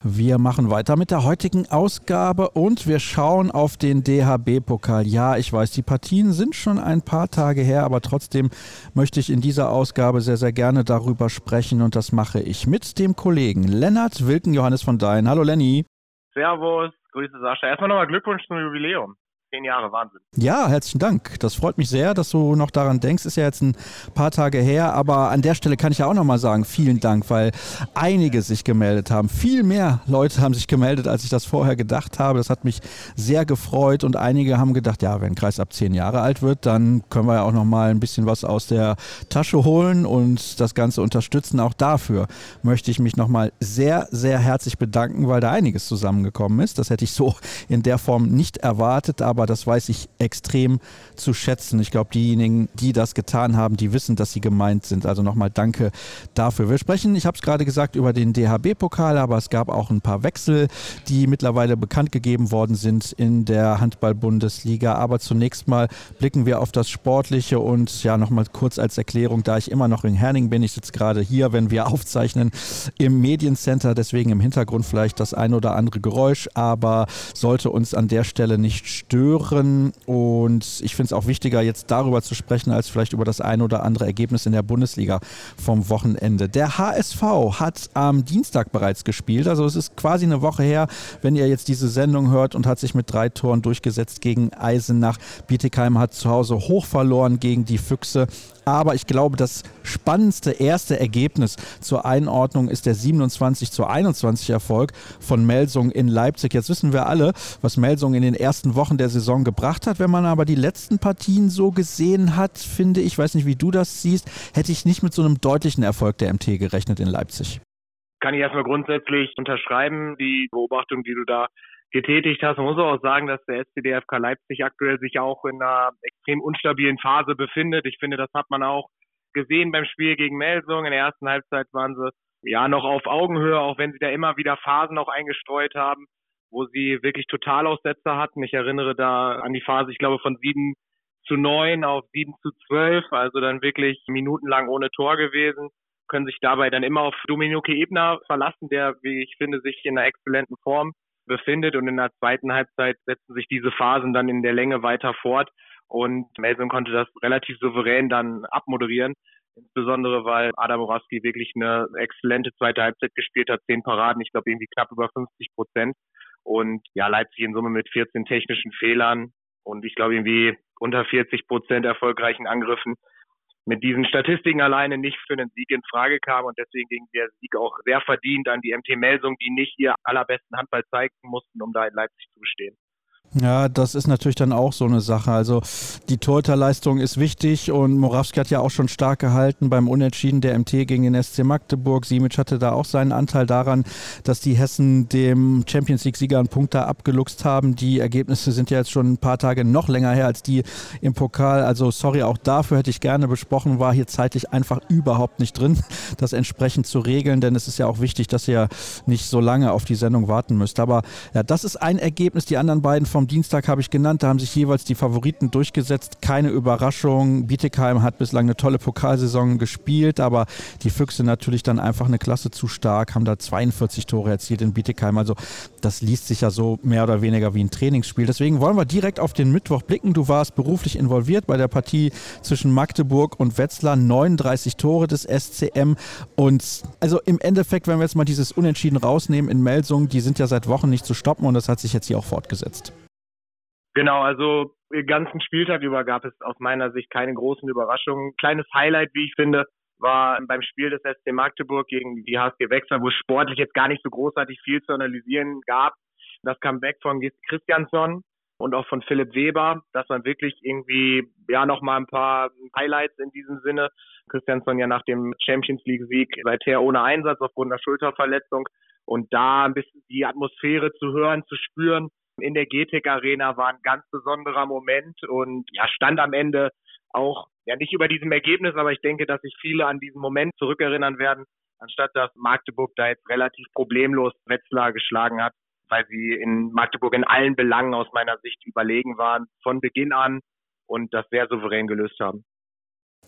Wir machen weiter mit der heutigen Ausgabe und wir schauen auf den DHB-Pokal. Ja, ich weiß, die Partien sind schon ein paar Tage her, aber trotzdem möchte ich in dieser Ausgabe sehr, sehr gerne darüber sprechen und das mache ich mit dem Kollegen Lennart Wilken Johannes von Dein. Hallo Lenny. Servus, Grüße Sascha. Erstmal nochmal Glückwunsch zum Jubiläum zehn Jahre, Wahnsinn. Ja, herzlichen Dank. Das freut mich sehr, dass du noch daran denkst. Ist ja jetzt ein paar Tage her, aber an der Stelle kann ich ja auch nochmal sagen, vielen Dank, weil einige sich gemeldet haben. Viel mehr Leute haben sich gemeldet, als ich das vorher gedacht habe. Das hat mich sehr gefreut und einige haben gedacht, ja, wenn Kreis ab zehn Jahre alt wird, dann können wir ja auch nochmal ein bisschen was aus der Tasche holen und das Ganze unterstützen. Auch dafür möchte ich mich nochmal sehr, sehr herzlich bedanken, weil da einiges zusammengekommen ist. Das hätte ich so in der Form nicht erwartet, aber aber das weiß ich extrem zu schätzen. Ich glaube, diejenigen, die das getan haben, die wissen, dass sie gemeint sind. Also nochmal danke dafür. Wir sprechen, ich habe es gerade gesagt, über den DHB-Pokal, aber es gab auch ein paar Wechsel, die mittlerweile bekannt gegeben worden sind in der Handball-Bundesliga. Aber zunächst mal blicken wir auf das Sportliche und ja, nochmal kurz als Erklärung, da ich immer noch in Herning bin, ich sitze gerade hier, wenn wir aufzeichnen, im Mediencenter, deswegen im Hintergrund vielleicht das ein oder andere Geräusch, aber sollte uns an der Stelle nicht stören. Und ich finde es auch wichtiger, jetzt darüber zu sprechen, als vielleicht über das ein oder andere Ergebnis in der Bundesliga vom Wochenende. Der HSV hat am Dienstag bereits gespielt. Also es ist quasi eine Woche her, wenn ihr jetzt diese Sendung hört und hat sich mit drei Toren durchgesetzt gegen Eisenach. Bietigheim hat zu Hause hoch verloren gegen die Füchse. Aber ich glaube, das spannendste erste Ergebnis zur Einordnung ist der 27 zu 21 Erfolg von Melsung in Leipzig. Jetzt wissen wir alle, was Melsung in den ersten Wochen der Saison gebracht hat. Wenn man aber die letzten Partien so gesehen hat, finde ich, weiß nicht, wie du das siehst, hätte ich nicht mit so einem deutlichen Erfolg der MT gerechnet in Leipzig. Kann ich erstmal grundsätzlich unterschreiben, die Beobachtung, die du da getätigt hast. Man muss auch sagen, dass der SCDFK Leipzig aktuell sich auch in einer extrem unstabilen Phase befindet. Ich finde, das hat man auch gesehen beim Spiel gegen Melsung. In der ersten Halbzeit waren sie ja noch auf Augenhöhe, auch wenn sie da immer wieder Phasen auch eingestreut haben, wo sie wirklich Totalaussetzer hatten. Ich erinnere da an die Phase, ich glaube, von 7 zu 9 auf 7 zu 12, also dann wirklich minutenlang ohne Tor gewesen, können sich dabei dann immer auf Dominique Ebner verlassen, der, wie ich finde, sich in einer exzellenten Form befindet und in der zweiten Halbzeit setzen sich diese Phasen dann in der Länge weiter fort und Melson konnte das relativ souverän dann abmoderieren. Insbesondere, weil Adam Morawski wirklich eine exzellente zweite Halbzeit gespielt hat, zehn Paraden, ich glaube irgendwie knapp über 50 Prozent. Und ja, Leipzig in Summe mit 14 technischen Fehlern und ich glaube irgendwie unter 40 Prozent erfolgreichen Angriffen mit diesen Statistiken alleine nicht für einen Sieg in Frage kam und deswegen ging der Sieg auch sehr verdient an die MT Melsung, die nicht ihr allerbesten Handball zeigen mussten, um da in Leipzig zu bestehen. Ja, das ist natürlich dann auch so eine Sache. Also die Torhüterleistung ist wichtig und Morawski hat ja auch schon stark gehalten beim Unentschieden der MT gegen den SC Magdeburg. Simic hatte da auch seinen Anteil daran, dass die Hessen dem Champions League-Sieger einen Punkt da abgeluchst haben. Die Ergebnisse sind ja jetzt schon ein paar Tage noch länger her als die im Pokal. Also sorry, auch dafür hätte ich gerne besprochen, war hier zeitlich einfach überhaupt nicht drin, das entsprechend zu regeln, denn es ist ja auch wichtig, dass ihr nicht so lange auf die Sendung warten müsst. Aber ja, das ist ein Ergebnis. Die anderen beiden vom Dienstag habe ich genannt. Da haben sich jeweils die Favoriten durchgesetzt. Keine Überraschung. Bietigheim hat bislang eine tolle Pokalsaison gespielt, aber die Füchse natürlich dann einfach eine Klasse zu stark, haben da 42 Tore erzielt in Bietigheim. Also das liest sich ja so mehr oder weniger wie ein Trainingsspiel. Deswegen wollen wir direkt auf den Mittwoch blicken. Du warst beruflich involviert bei der Partie zwischen Magdeburg und Wetzlar. 39 Tore des SCM. Und also im Endeffekt, wenn wir jetzt mal dieses Unentschieden rausnehmen in Melsung, die sind ja seit Wochen nicht zu stoppen und das hat sich jetzt hier auch fortgesetzt. Genau, also den ganzen Spieltag über gab es aus meiner Sicht keine großen Überraschungen. Kleines Highlight, wie ich finde, war beim Spiel des SC Magdeburg gegen die HSG Wechsler, wo es sportlich jetzt gar nicht so großartig viel zu analysieren gab. Das Comeback von Christiansson und auch von Philipp Weber, dass man wirklich irgendwie ja noch mal ein paar Highlights in diesem Sinne. Christiansson ja nach dem Champions League Sieg seither ohne Einsatz aufgrund einer Schulterverletzung und da ein bisschen die Atmosphäre zu hören, zu spüren, in der GTEC Arena war ein ganz besonderer Moment und ja, stand am Ende auch, ja, nicht über diesem Ergebnis, aber ich denke, dass sich viele an diesen Moment zurückerinnern werden, anstatt dass Magdeburg da jetzt relativ problemlos Wetzlar geschlagen hat, weil sie in Magdeburg in allen Belangen aus meiner Sicht überlegen waren, von Beginn an und das sehr souverän gelöst haben.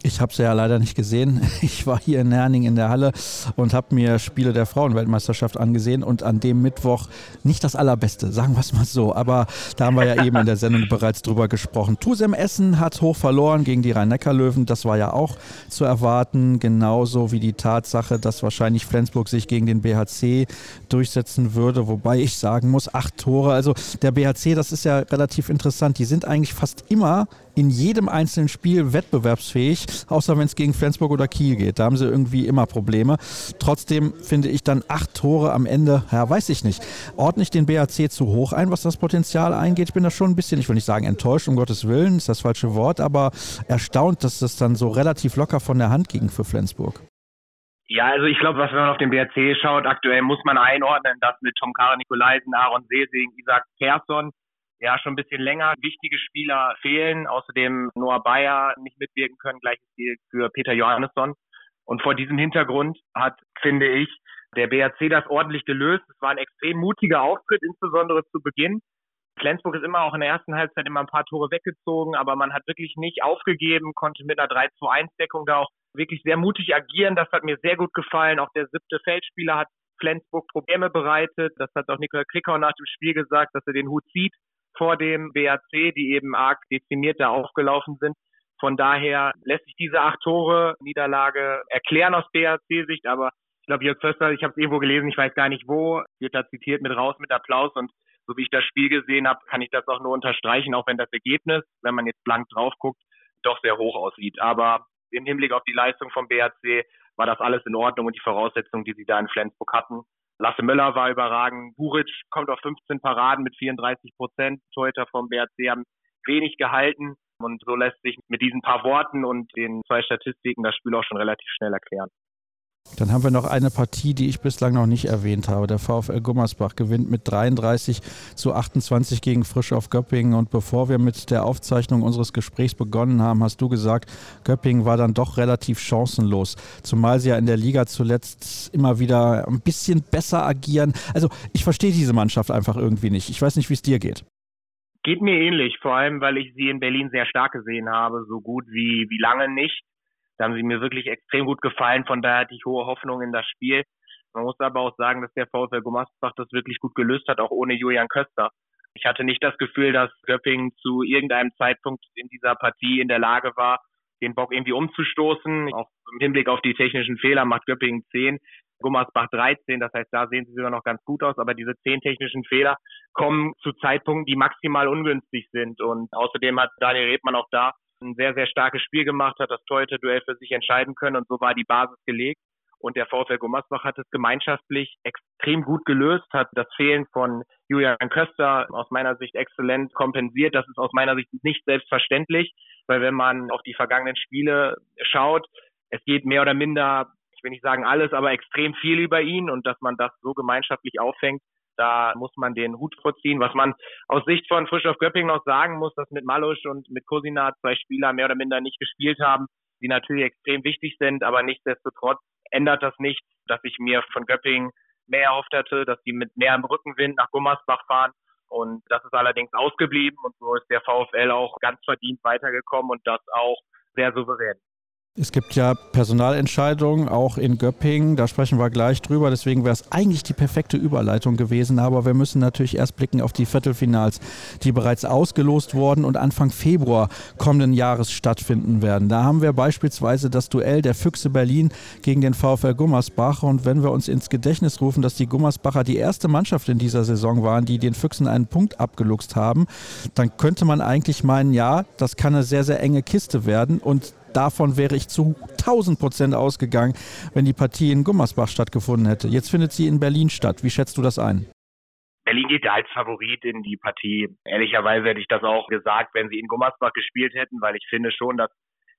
Ich habe es ja leider nicht gesehen. Ich war hier in Nerning in der Halle und habe mir Spiele der Frauenweltmeisterschaft angesehen und an dem Mittwoch nicht das allerbeste, sagen wir es mal so. Aber da haben wir ja eben in der Sendung bereits drüber gesprochen. Tusem Essen hat hoch verloren gegen die Rhein-Neckar-Löwen. Das war ja auch zu erwarten, genauso wie die Tatsache, dass wahrscheinlich Flensburg sich gegen den BHC durchsetzen würde. Wobei ich sagen muss, acht Tore. Also der BHC, das ist ja relativ interessant. Die sind eigentlich fast immer in jedem einzelnen Spiel wettbewerbsfähig, außer wenn es gegen Flensburg oder Kiel geht. Da haben sie irgendwie immer Probleme. Trotzdem finde ich dann acht Tore am Ende, ja, weiß ich nicht. Ordne ich den BAC zu hoch ein, was das Potenzial eingeht? Ich bin da schon ein bisschen, ich will nicht sagen enttäuscht, um Gottes Willen, ist das falsche Wort, aber erstaunt, dass das dann so relativ locker von der Hand ging für Flensburg. Ja, also ich glaube, was wenn man auf den BRC schaut, aktuell muss man einordnen, dass mit Tom Kara Nikolaisen, Aaron Seesing, Isaac Persson ja schon ein bisschen länger wichtige Spieler fehlen. Außerdem Noah Bayer nicht mitwirken können. Gleiches gilt für Peter Johannesson. Und vor diesem Hintergrund hat, finde ich, der BRC das ordentlich gelöst. Es war ein extrem mutiger Auftritt, insbesondere zu Beginn. Flensburg ist immer auch in der ersten Halbzeit immer ein paar Tore weggezogen, aber man hat wirklich nicht aufgegeben, konnte mit einer 3 zu 1 Deckung da auch wirklich sehr mutig agieren. Das hat mir sehr gut gefallen. Auch der siebte Feldspieler hat Flensburg Probleme bereitet. Das hat auch Nikola Krickau nach dem Spiel gesagt, dass er den Hut zieht vor dem BAC, die eben arg dezimiert da aufgelaufen sind. Von daher lässt sich diese acht Tore Niederlage erklären aus BAC-Sicht, aber ich glaube, Jörg Förster, ich habe es irgendwo gelesen, ich weiß gar nicht wo, wird da zitiert mit raus mit Applaus und so wie ich das Spiel gesehen habe, kann ich das auch nur unterstreichen, auch wenn das Ergebnis, wenn man jetzt blank drauf guckt, doch sehr hoch aussieht. Aber im Hinblick auf die Leistung vom BAC war das alles in Ordnung und die Voraussetzungen, die sie da in Flensburg hatten, Lasse Möller war überragend. Buric kommt auf 15 Paraden mit 34 Prozent. Torhüter vom BRC haben wenig gehalten. Und so lässt sich mit diesen paar Worten und den zwei Statistiken das Spiel auch schon relativ schnell erklären. Dann haben wir noch eine Partie, die ich bislang noch nicht erwähnt habe. Der VfL Gummersbach gewinnt mit 33 zu 28 gegen Frisch auf Göppingen. Und bevor wir mit der Aufzeichnung unseres Gesprächs begonnen haben, hast du gesagt, Göppingen war dann doch relativ chancenlos. Zumal sie ja in der Liga zuletzt immer wieder ein bisschen besser agieren. Also ich verstehe diese Mannschaft einfach irgendwie nicht. Ich weiß nicht, wie es dir geht. Geht mir ähnlich, vor allem weil ich sie in Berlin sehr stark gesehen habe, so gut wie, wie lange nicht. Da haben sie mir wirklich extrem gut gefallen, von daher hatte ich hohe Hoffnung in das Spiel. Man muss aber auch sagen, dass der VfL Gummersbach das wirklich gut gelöst hat, auch ohne Julian Köster. Ich hatte nicht das Gefühl, dass Göppingen zu irgendeinem Zeitpunkt in dieser Partie in der Lage war, den Bock irgendwie umzustoßen. Auch im Hinblick auf die technischen Fehler macht Göppingen 10, Gummersbach 13. Das heißt, da sehen sie sogar noch ganz gut aus. Aber diese 10 technischen Fehler kommen zu Zeitpunkten, die maximal ungünstig sind. Und außerdem hat Daniel Rebmann auch da ein sehr, sehr starkes Spiel gemacht, hat das Torhüter-Duell für sich entscheiden können und so war die Basis gelegt. Und der VfL Gummersbach hat es gemeinschaftlich extrem gut gelöst, hat das Fehlen von Julian Köster aus meiner Sicht exzellent kompensiert. Das ist aus meiner Sicht nicht selbstverständlich, weil wenn man auf die vergangenen Spiele schaut, es geht mehr oder minder, ich will nicht sagen alles, aber extrem viel über ihn und dass man das so gemeinschaftlich auffängt, da muss man den Hut vorziehen. Was man aus Sicht von Frischhoff Göpping noch sagen muss, dass mit Malusch und mit Kosinat zwei Spieler mehr oder minder nicht gespielt haben, die natürlich extrem wichtig sind, aber nichtsdestotrotz ändert das nicht, dass ich mir von Göpping mehr erhofft hatte, dass die mit mehr im Rückenwind nach Gummersbach fahren. Und das ist allerdings ausgeblieben und so ist der VfL auch ganz verdient weitergekommen und das auch sehr souverän. Es gibt ja Personalentscheidungen, auch in Göppingen, da sprechen wir gleich drüber. Deswegen wäre es eigentlich die perfekte Überleitung gewesen. Aber wir müssen natürlich erst blicken auf die Viertelfinals, die bereits ausgelost wurden und Anfang Februar kommenden Jahres stattfinden werden. Da haben wir beispielsweise das Duell der Füchse Berlin gegen den VfL Gummersbach. Und wenn wir uns ins Gedächtnis rufen, dass die Gummersbacher die erste Mannschaft in dieser Saison waren, die den Füchsen einen Punkt abgeluchst haben, dann könnte man eigentlich meinen, ja, das kann eine sehr, sehr enge Kiste werden. Und davon wäre ich zu 1000 Prozent ausgegangen, wenn die Partie in Gummersbach stattgefunden hätte. Jetzt findet sie in Berlin statt. Wie schätzt du das ein? Berlin geht als Favorit in die Partie. Ehrlicherweise hätte ich das auch gesagt, wenn sie in Gummersbach gespielt hätten, weil ich finde schon, dass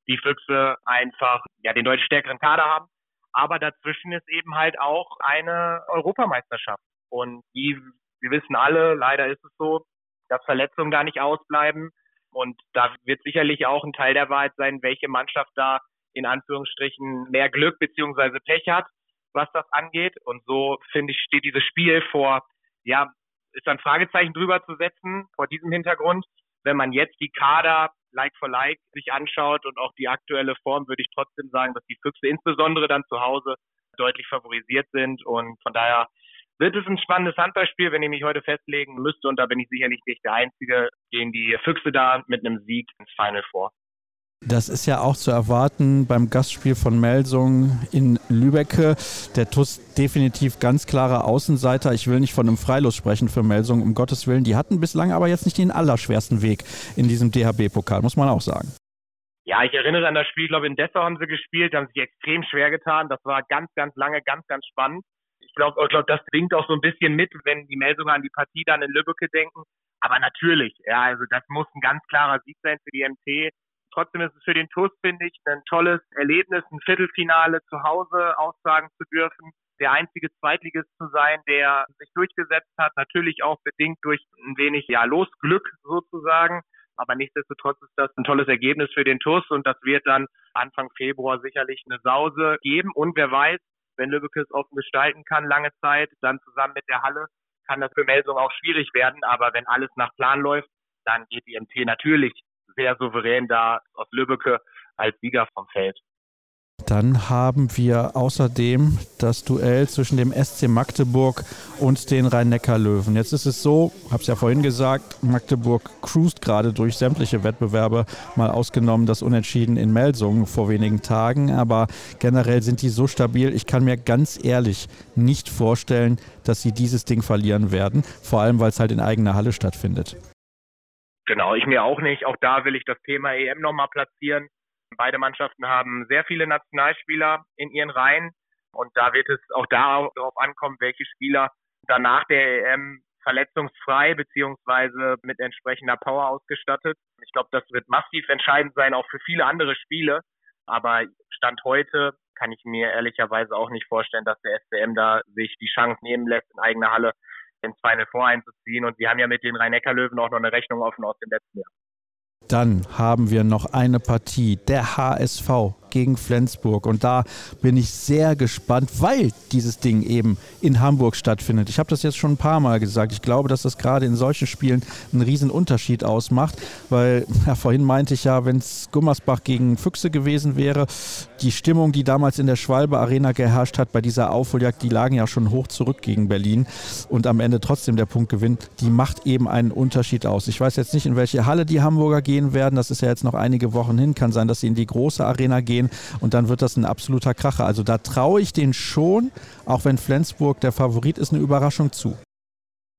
die Füchse einfach ja den deutlich stärkeren Kader haben. Aber dazwischen ist eben halt auch eine Europameisterschaft. Und die, wir wissen alle, leider ist es so, dass Verletzungen da nicht ausbleiben. Und da wird sicherlich auch ein Teil der Wahrheit sein, welche Mannschaft da in Anführungsstrichen mehr Glück beziehungsweise Pech hat, was das angeht. Und so finde ich, steht dieses Spiel vor, ja, ist ein Fragezeichen drüber zu setzen vor diesem Hintergrund. Wenn man jetzt die Kader like for like sich anschaut und auch die aktuelle Form, würde ich trotzdem sagen, dass die Füchse insbesondere dann zu Hause deutlich favorisiert sind. Und von daher wird es ein spannendes Handballspiel, wenn ich mich heute festlegen müsste. Und da bin ich sicherlich nicht der Einzige, gehen die Füchse da mit einem Sieg ins Final vor. Das ist ja auch zu erwarten beim Gastspiel von Melsung in Lübecke. Der TUS definitiv ganz klarer Außenseiter. Ich will nicht von einem Freilos sprechen für Melsung, um Gottes Willen. Die hatten bislang aber jetzt nicht den allerschwersten Weg in diesem DHB-Pokal, muss man auch sagen. Ja, ich erinnere an das Spiel, ich glaube, in Dessau haben sie gespielt, haben sich extrem schwer getan. Das war ganz, ganz lange, ganz, ganz spannend glaube, ich glaub, das bringt auch so ein bisschen mit, wenn die Meldungen an die Partie dann in Lübbecke denken. Aber natürlich, ja, also das muss ein ganz klarer Sieg sein für die MT. Trotzdem ist es für den TUS, finde ich, ein tolles Erlebnis, ein Viertelfinale zu Hause aussagen zu dürfen, der einzige Zweitligist zu sein, der sich durchgesetzt hat, natürlich auch bedingt durch ein wenig, ja, Losglück sozusagen. Aber nichtsdestotrotz ist das ein tolles Ergebnis für den TUS und das wird dann Anfang Februar sicherlich eine Sause geben. Und wer weiß, wenn Lübeck es offen gestalten kann, lange Zeit, dann zusammen mit der Halle, kann das für Melsung auch schwierig werden. Aber wenn alles nach Plan läuft, dann geht die MT natürlich sehr souverän da aus Lübbecke als Sieger vom Feld. Dann haben wir außerdem das Duell zwischen dem SC Magdeburg und den Rhein-Neckar-Löwen. Jetzt ist es so, habe es ja vorhin gesagt, Magdeburg cruist gerade durch sämtliche Wettbewerbe, mal ausgenommen das Unentschieden in Melsungen vor wenigen Tagen. Aber generell sind die so stabil, ich kann mir ganz ehrlich nicht vorstellen, dass sie dieses Ding verlieren werden. Vor allem, weil es halt in eigener Halle stattfindet. Genau, ich mir auch nicht. Auch da will ich das Thema EM nochmal platzieren. Beide Mannschaften haben sehr viele Nationalspieler in ihren Reihen. Und da wird es auch darauf ankommen, welche Spieler danach der EM verletzungsfrei beziehungsweise mit entsprechender Power ausgestattet. Ich glaube, das wird massiv entscheidend sein, auch für viele andere Spiele. Aber Stand heute kann ich mir ehrlicherweise auch nicht vorstellen, dass der SCM da sich die Chance nehmen lässt, in eigener Halle ins Final Four einzuziehen. Und wir haben ja mit den Rhein-Neckar-Löwen auch noch eine Rechnung offen aus dem letzten Jahr. Dann haben wir noch eine Partie. Der HSV gegen Flensburg. Und da bin ich sehr gespannt, weil dieses Ding eben in Hamburg stattfindet. Ich habe das jetzt schon ein paar Mal gesagt. Ich glaube, dass das gerade in solchen Spielen einen riesen Unterschied ausmacht, weil ja, vorhin meinte ich ja, wenn es Gummersbach gegen Füchse gewesen wäre, die Stimmung, die damals in der Schwalbe Arena geherrscht hat bei dieser Aufholjagd, die lagen ja schon hoch zurück gegen Berlin und am Ende trotzdem der Punkt gewinnt, die macht eben einen Unterschied aus. Ich weiß jetzt nicht, in welche Halle die Hamburger gehen werden. Das ist ja jetzt noch einige Wochen hin. Kann sein, dass sie in die große Arena gehen und dann wird das ein absoluter Kracher. Also da traue ich den schon, auch wenn Flensburg der Favorit ist, eine Überraschung zu.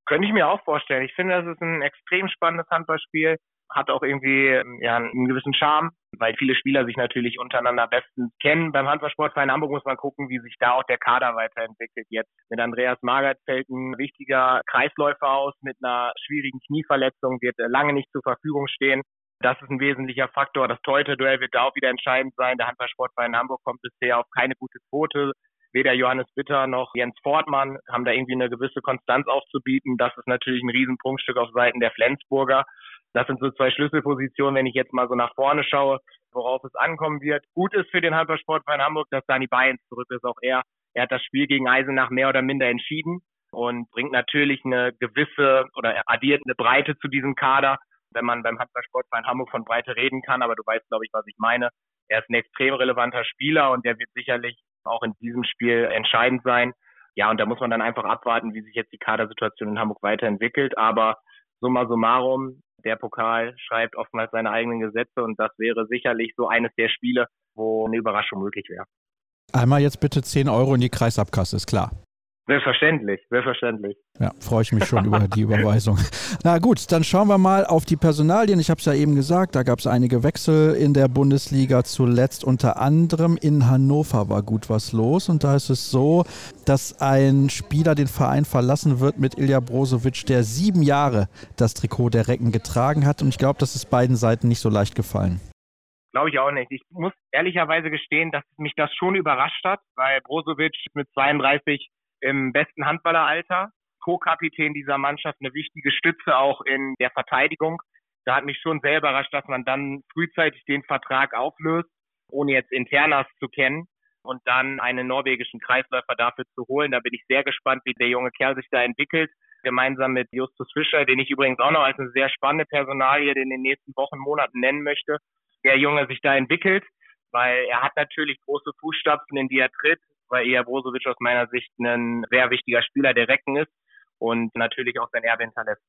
Könnte ich mir auch vorstellen. Ich finde, das ist ein extrem spannendes Handballspiel hat auch irgendwie ja, einen gewissen Charme, weil viele Spieler sich natürlich untereinander bestens kennen. Beim Handballsportverein Hamburg muss man gucken, wie sich da auch der Kader weiterentwickelt. Jetzt mit Andreas Magert fällt ein wichtiger Kreisläufer aus mit einer schwierigen Knieverletzung, wird lange nicht zur Verfügung stehen. Das ist ein wesentlicher Faktor. Das Torhüter-Duell wird da auch wieder entscheidend sein. Der Handballsportverein Hamburg kommt bisher auf keine gute Quote. Weder Johannes Bitter noch Jens Fortmann haben da irgendwie eine gewisse Konstanz aufzubieten. Das ist natürlich ein Riesenpunktstück auf Seiten der Flensburger. Das sind so zwei Schlüsselpositionen, wenn ich jetzt mal so nach vorne schaue, worauf es ankommen wird. Gut ist für den Handballsportverein Hamburg, dass Dani Bayens zurück ist. Auch er, er hat das Spiel gegen Eisenach mehr oder minder entschieden und bringt natürlich eine gewisse oder addiert eine Breite zu diesem Kader, wenn man beim Handballsportverein Hamburg von Breite reden kann. Aber du weißt, glaube ich, was ich meine. Er ist ein extrem relevanter Spieler und der wird sicherlich auch in diesem Spiel entscheidend sein. Ja, und da muss man dann einfach abwarten, wie sich jetzt die Kadersituation in Hamburg weiterentwickelt. Aber summa summarum, der Pokal schreibt oftmals seine eigenen Gesetze und das wäre sicherlich so eines der Spiele, wo eine Überraschung möglich wäre. Einmal jetzt bitte 10 Euro in die Kreisabkasse, ist klar. Selbstverständlich, selbstverständlich. Ja, freue ich mich schon über die Überweisung. Na gut, dann schauen wir mal auf die Personalien. Ich habe es ja eben gesagt, da gab es einige Wechsel in der Bundesliga. Zuletzt unter anderem in Hannover war gut was los. Und da ist es so, dass ein Spieler den Verein verlassen wird mit Ilja Brozovic, der sieben Jahre das Trikot der Recken getragen hat. Und ich glaube, das ist beiden Seiten nicht so leicht gefallen. Glaube ich auch nicht. Ich muss ehrlicherweise gestehen, dass mich das schon überrascht hat, weil Brozovic mit 32 im besten Handballeralter, Co-Kapitän dieser Mannschaft, eine wichtige Stütze auch in der Verteidigung. Da hat mich schon sehr überrascht, dass man dann frühzeitig den Vertrag auflöst, ohne jetzt Internas zu kennen und dann einen norwegischen Kreisläufer dafür zu holen. Da bin ich sehr gespannt, wie der junge Kerl sich da entwickelt. Gemeinsam mit Justus Fischer, den ich übrigens auch noch als eine sehr spannende Personalie in den nächsten Wochen, Monaten nennen möchte. Der Junge sich da entwickelt, weil er hat natürlich große Fußstapfen, in die er tritt weil eher Brozovic aus meiner Sicht ein sehr wichtiger Spieler der Recken ist und natürlich auch sein Erbe hinterlässt.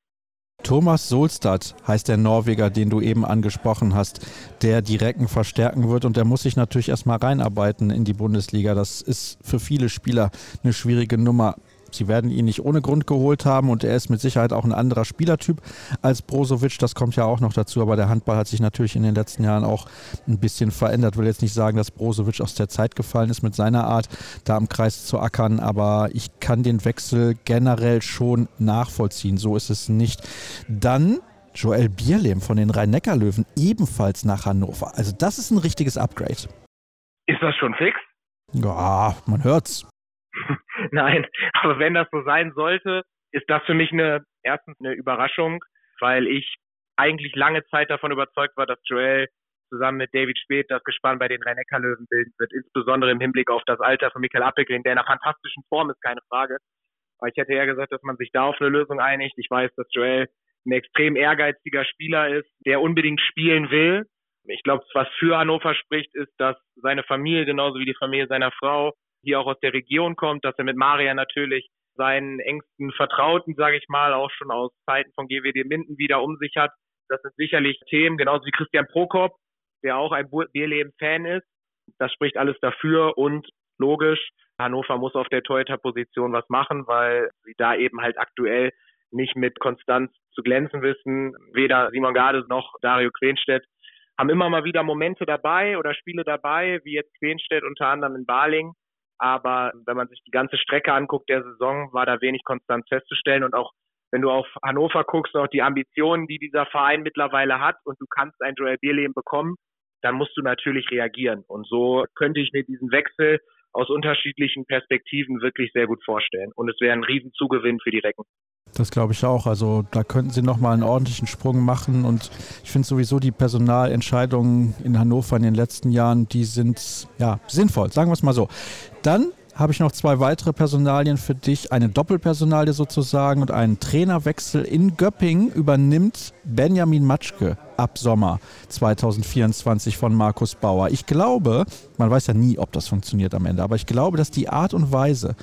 Thomas Solstad heißt der Norweger, den du eben angesprochen hast, der die Recken verstärken wird und der muss sich natürlich erstmal reinarbeiten in die Bundesliga. Das ist für viele Spieler eine schwierige Nummer. Sie werden ihn nicht ohne Grund geholt haben und er ist mit Sicherheit auch ein anderer Spielertyp als Brozovic. Das kommt ja auch noch dazu, aber der Handball hat sich natürlich in den letzten Jahren auch ein bisschen verändert. Ich will jetzt nicht sagen, dass Brozovic aus der Zeit gefallen ist mit seiner Art, da im Kreis zu ackern, aber ich kann den Wechsel generell schon nachvollziehen. So ist es nicht. Dann Joel Bierlehm von den Rhein-Neckar-Löwen ebenfalls nach Hannover. Also das ist ein richtiges Upgrade. Ist das schon fix? Ja, man hört's. Nein, aber wenn das so sein sollte, ist das für mich eine erstens eine Überraschung, weil ich eigentlich lange Zeit davon überzeugt war, dass Joel zusammen mit David Speth das Gespann bei den rhein löwen bilden wird, insbesondere im Hinblick auf das Alter von Michael Appelgren, der in einer fantastischen Form ist, keine Frage. Aber ich hätte eher gesagt, dass man sich da auf eine Lösung einigt. Ich weiß, dass Joel ein extrem ehrgeiziger Spieler ist, der unbedingt spielen will. Ich glaube, was für Hannover spricht, ist, dass seine Familie, genauso wie die Familie seiner Frau, hier auch aus der Region kommt, dass er mit Maria natürlich seinen engsten Vertrauten, sage ich mal, auch schon aus Zeiten von GWD Minden wieder um sich hat. Das sind sicherlich Themen, genauso wie Christian Prokop, der auch ein Bierleben-Fan ist. Das spricht alles dafür und logisch, Hannover muss auf der Torhüter-Position was machen, weil sie da eben halt aktuell nicht mit Konstanz zu glänzen wissen. Weder Simon Gades noch Dario Quenstedt haben immer mal wieder Momente dabei oder Spiele dabei, wie jetzt Quenstedt unter anderem in Baling. Aber wenn man sich die ganze Strecke anguckt der Saison, war da wenig Konstanz festzustellen. Und auch wenn du auf Hannover guckst, auch die Ambitionen, die dieser Verein mittlerweile hat und du kannst ein Joel Bierleben bekommen, dann musst du natürlich reagieren. Und so könnte ich mir diesen Wechsel aus unterschiedlichen Perspektiven wirklich sehr gut vorstellen. Und es wäre ein Riesenzugewinn für die Recken. Das glaube ich auch. Also da könnten sie nochmal einen ordentlichen Sprung machen. Und ich finde sowieso die Personalentscheidungen in Hannover in den letzten Jahren, die sind ja sinnvoll, sagen wir es mal so. Dann habe ich noch zwei weitere Personalien für dich. Eine Doppelpersonalie sozusagen und einen Trainerwechsel in Göppingen übernimmt Benjamin Matschke ab Sommer 2024 von Markus Bauer. Ich glaube, man weiß ja nie, ob das funktioniert am Ende, aber ich glaube, dass die Art und Weise,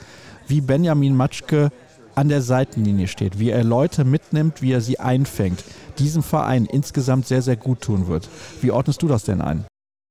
wie Benjamin Matschke an der Seitenlinie steht, wie er Leute mitnimmt, wie er sie einfängt, diesem Verein insgesamt sehr, sehr gut tun wird. Wie ordnest du das denn ein?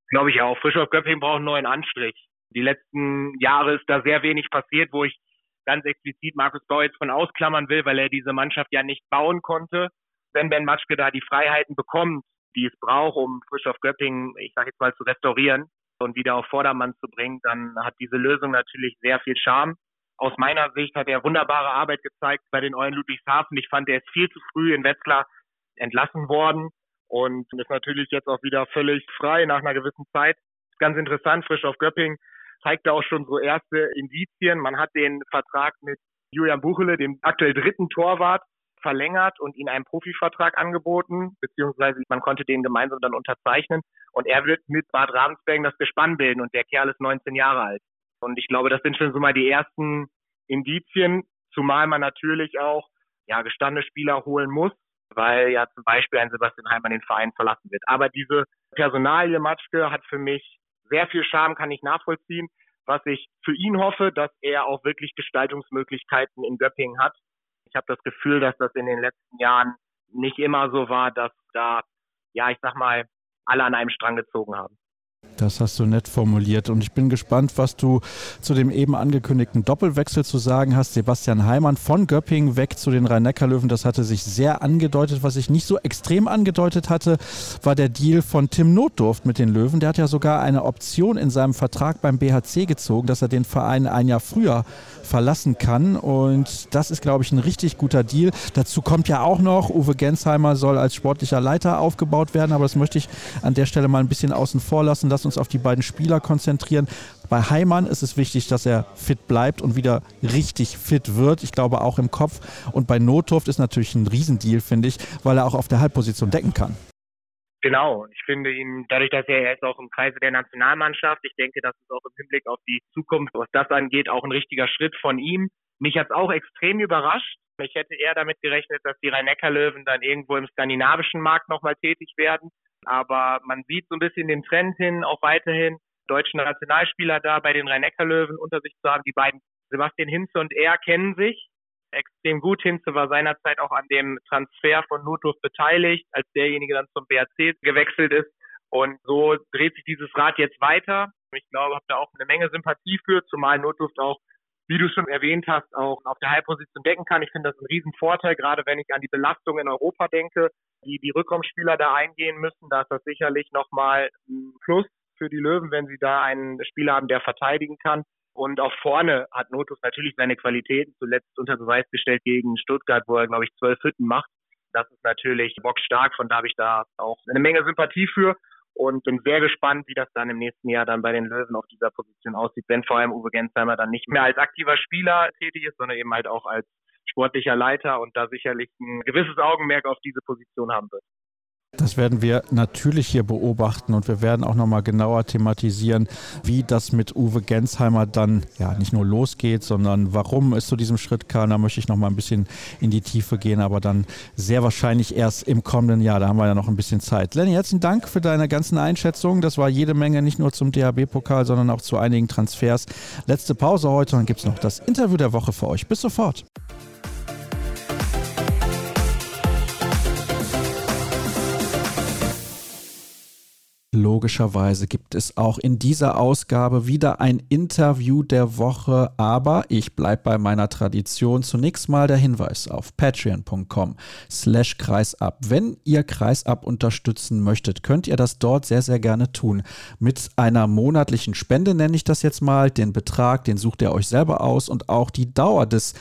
Glaube ich auch. Frischhoff Göpping braucht einen neuen Anstrich. Die letzten Jahre ist da sehr wenig passiert, wo ich ganz explizit Markus Bau jetzt von ausklammern will, weil er diese Mannschaft ja nicht bauen konnte. Wenn Ben Matschke da die Freiheiten bekommt, die es braucht, um Frischhoff Göpping, ich sage jetzt mal, zu restaurieren und wieder auf Vordermann zu bringen, dann hat diese Lösung natürlich sehr viel Charme aus meiner Sicht hat er wunderbare Arbeit gezeigt bei den Eulen Ludwigshafen. Ich fand, er ist viel zu früh in Wetzlar entlassen worden und ist natürlich jetzt auch wieder völlig frei nach einer gewissen Zeit. Ganz interessant, frisch auf Göpping zeigte auch schon so erste Indizien. Man hat den Vertrag mit Julian Buchele, dem aktuell dritten Torwart, verlängert und ihm einen Profivertrag angeboten, beziehungsweise man konnte den gemeinsam dann unterzeichnen. Und er wird mit Bad Ravensbergen das Gespann bilden und der Kerl ist 19 Jahre alt. Und ich glaube, das sind schon so mal die ersten Indizien, zumal man natürlich auch ja gestandene Spieler holen muss, weil ja zum Beispiel ein Sebastian Heimann den Verein verlassen wird. Aber diese Personalie Matschke hat für mich sehr viel Charme, kann ich nachvollziehen. Was ich für ihn hoffe, dass er auch wirklich Gestaltungsmöglichkeiten in Göppingen hat. Ich habe das Gefühl, dass das in den letzten Jahren nicht immer so war, dass da, ja, ich sag mal, alle an einem Strang gezogen haben. Das hast du nett formuliert und ich bin gespannt, was du zu dem eben angekündigten Doppelwechsel zu sagen hast. Sebastian Heimann von Göppingen weg zu den Rhein-Neckar-Löwen, das hatte sich sehr angedeutet. Was sich nicht so extrem angedeutet hatte, war der Deal von Tim Notdurft mit den Löwen. Der hat ja sogar eine Option in seinem Vertrag beim BHC gezogen, dass er den Verein ein Jahr früher verlassen kann. Und das ist, glaube ich, ein richtig guter Deal. Dazu kommt ja auch noch, Uwe Gensheimer soll als sportlicher Leiter aufgebaut werden, aber das möchte ich an der Stelle mal ein bisschen außen vor lassen. Lass uns auf die beiden Spieler konzentrieren. Bei Heimann ist es wichtig, dass er fit bleibt und wieder richtig fit wird. Ich glaube auch im Kopf. Und bei Notdurft ist natürlich ein Riesendeal, finde ich, weil er auch auf der Halbposition decken kann. Genau, ich finde ihn, dadurch, dass er jetzt auch im Kreise der Nationalmannschaft, ich denke, das ist auch im Hinblick auf die Zukunft, was das angeht, auch ein richtiger Schritt von ihm. Mich hat es auch extrem überrascht. Ich hätte eher damit gerechnet, dass die Rhein-Neckar-Löwen dann irgendwo im skandinavischen Markt nochmal tätig werden. Aber man sieht so ein bisschen den Trend hin, auch weiterhin deutsche Nationalspieler da bei den Rhein-Neckar-Löwen unter sich zu haben. Die beiden, Sebastian Hinze und er, kennen sich extrem gut. Hinze war seinerzeit auch an dem Transfer von Notdurf beteiligt, als derjenige dann zum BRC gewechselt ist. Und so dreht sich dieses Rad jetzt weiter. Ich glaube, habe da auch eine Menge Sympathie für, zumal Notdurft auch, wie du schon erwähnt hast, auch auf der Halbposition decken kann. Ich finde das ein Riesenvorteil, gerade wenn ich an die Belastung in Europa denke, die die Rückraumspieler da eingehen müssen. Da ist das sicherlich nochmal ein Plus für die Löwen, wenn sie da einen Spieler haben, der verteidigen kann. Und auch vorne hat Notus natürlich seine Qualitäten zuletzt unter Beweis gestellt gegen Stuttgart, wo er, glaube ich, zwölf Hütten macht. Das ist natürlich bockstark, von da habe ich da auch eine Menge Sympathie für und bin sehr gespannt, wie das dann im nächsten Jahr dann bei den Löwen auf dieser Position aussieht, wenn vor allem Uwe Gensheimer dann nicht mehr als aktiver Spieler tätig ist, sondern eben halt auch als sportlicher Leiter und da sicherlich ein gewisses Augenmerk auf diese Position haben wird. Das werden wir natürlich hier beobachten und wir werden auch nochmal genauer thematisieren, wie das mit Uwe Gensheimer dann ja nicht nur losgeht, sondern warum es zu diesem Schritt kam. Da möchte ich nochmal ein bisschen in die Tiefe gehen, aber dann sehr wahrscheinlich erst im kommenden Jahr. Da haben wir ja noch ein bisschen Zeit. Lenny, herzlichen Dank für deine ganzen Einschätzungen. Das war jede Menge, nicht nur zum DHB-Pokal, sondern auch zu einigen Transfers. Letzte Pause heute und dann gibt es noch das Interview der Woche für euch. Bis sofort. Logischerweise gibt es auch in dieser Ausgabe wieder ein Interview der Woche, aber ich bleibe bei meiner Tradition. Zunächst mal der Hinweis auf patreon.com slash kreisab. Wenn ihr kreisab unterstützen möchtet, könnt ihr das dort sehr, sehr gerne tun. Mit einer monatlichen Spende nenne ich das jetzt mal. Den Betrag, den sucht ihr euch selber aus und auch die Dauer des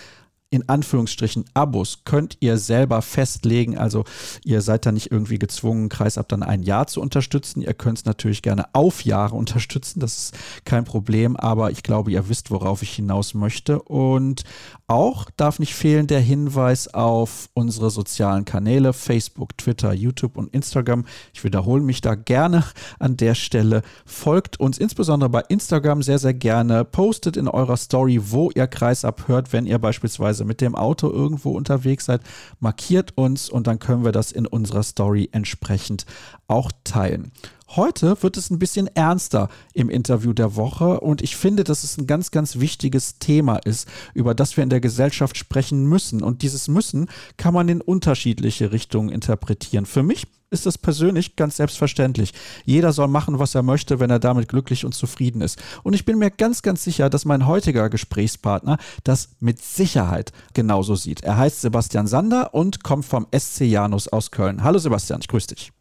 in Anführungsstrichen Abos könnt ihr selber festlegen. Also ihr seid da nicht irgendwie gezwungen, Kreisab dann ein Jahr zu unterstützen. Ihr könnt es natürlich gerne auf Jahre unterstützen. Das ist kein Problem. Aber ich glaube, ihr wisst, worauf ich hinaus möchte. Und Auch darf nicht fehlen der Hinweis auf unsere sozialen Kanäle Facebook, Twitter, YouTube und Instagram. Ich wiederhole mich da gerne an der Stelle. Folgt uns insbesondere bei Instagram sehr, sehr gerne. Postet in eurer Story, wo ihr Kreisab hört, wenn ihr beispielsweise mit dem Auto irgendwo unterwegs seid. Markiert uns und dann können wir das in unserer Story entsprechend auch teilen. Heute wird es ein bisschen ernster im Interview der Woche und ich finde, dass es ein ganz, ganz wichtiges Thema ist, über das wir in der Gesellschaft sprechen müssen. Und dieses Müssen kann man in unterschiedliche Richtungen interpretieren. Für mich ist das persönlich ganz selbstverständlich. Jeder soll machen, was er möchte, wenn er damit glücklich und zufrieden ist. Und ich bin mir ganz, ganz sicher, dass mein heutiger Gesprächspartner das mit Sicherheit genauso sieht. Er heißt Sebastian Sander und kommt vom SC Janus aus Köln. Hallo Sebastian, ich grüße dich.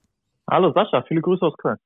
Hallo Sascha, viele Grüße aus Köln.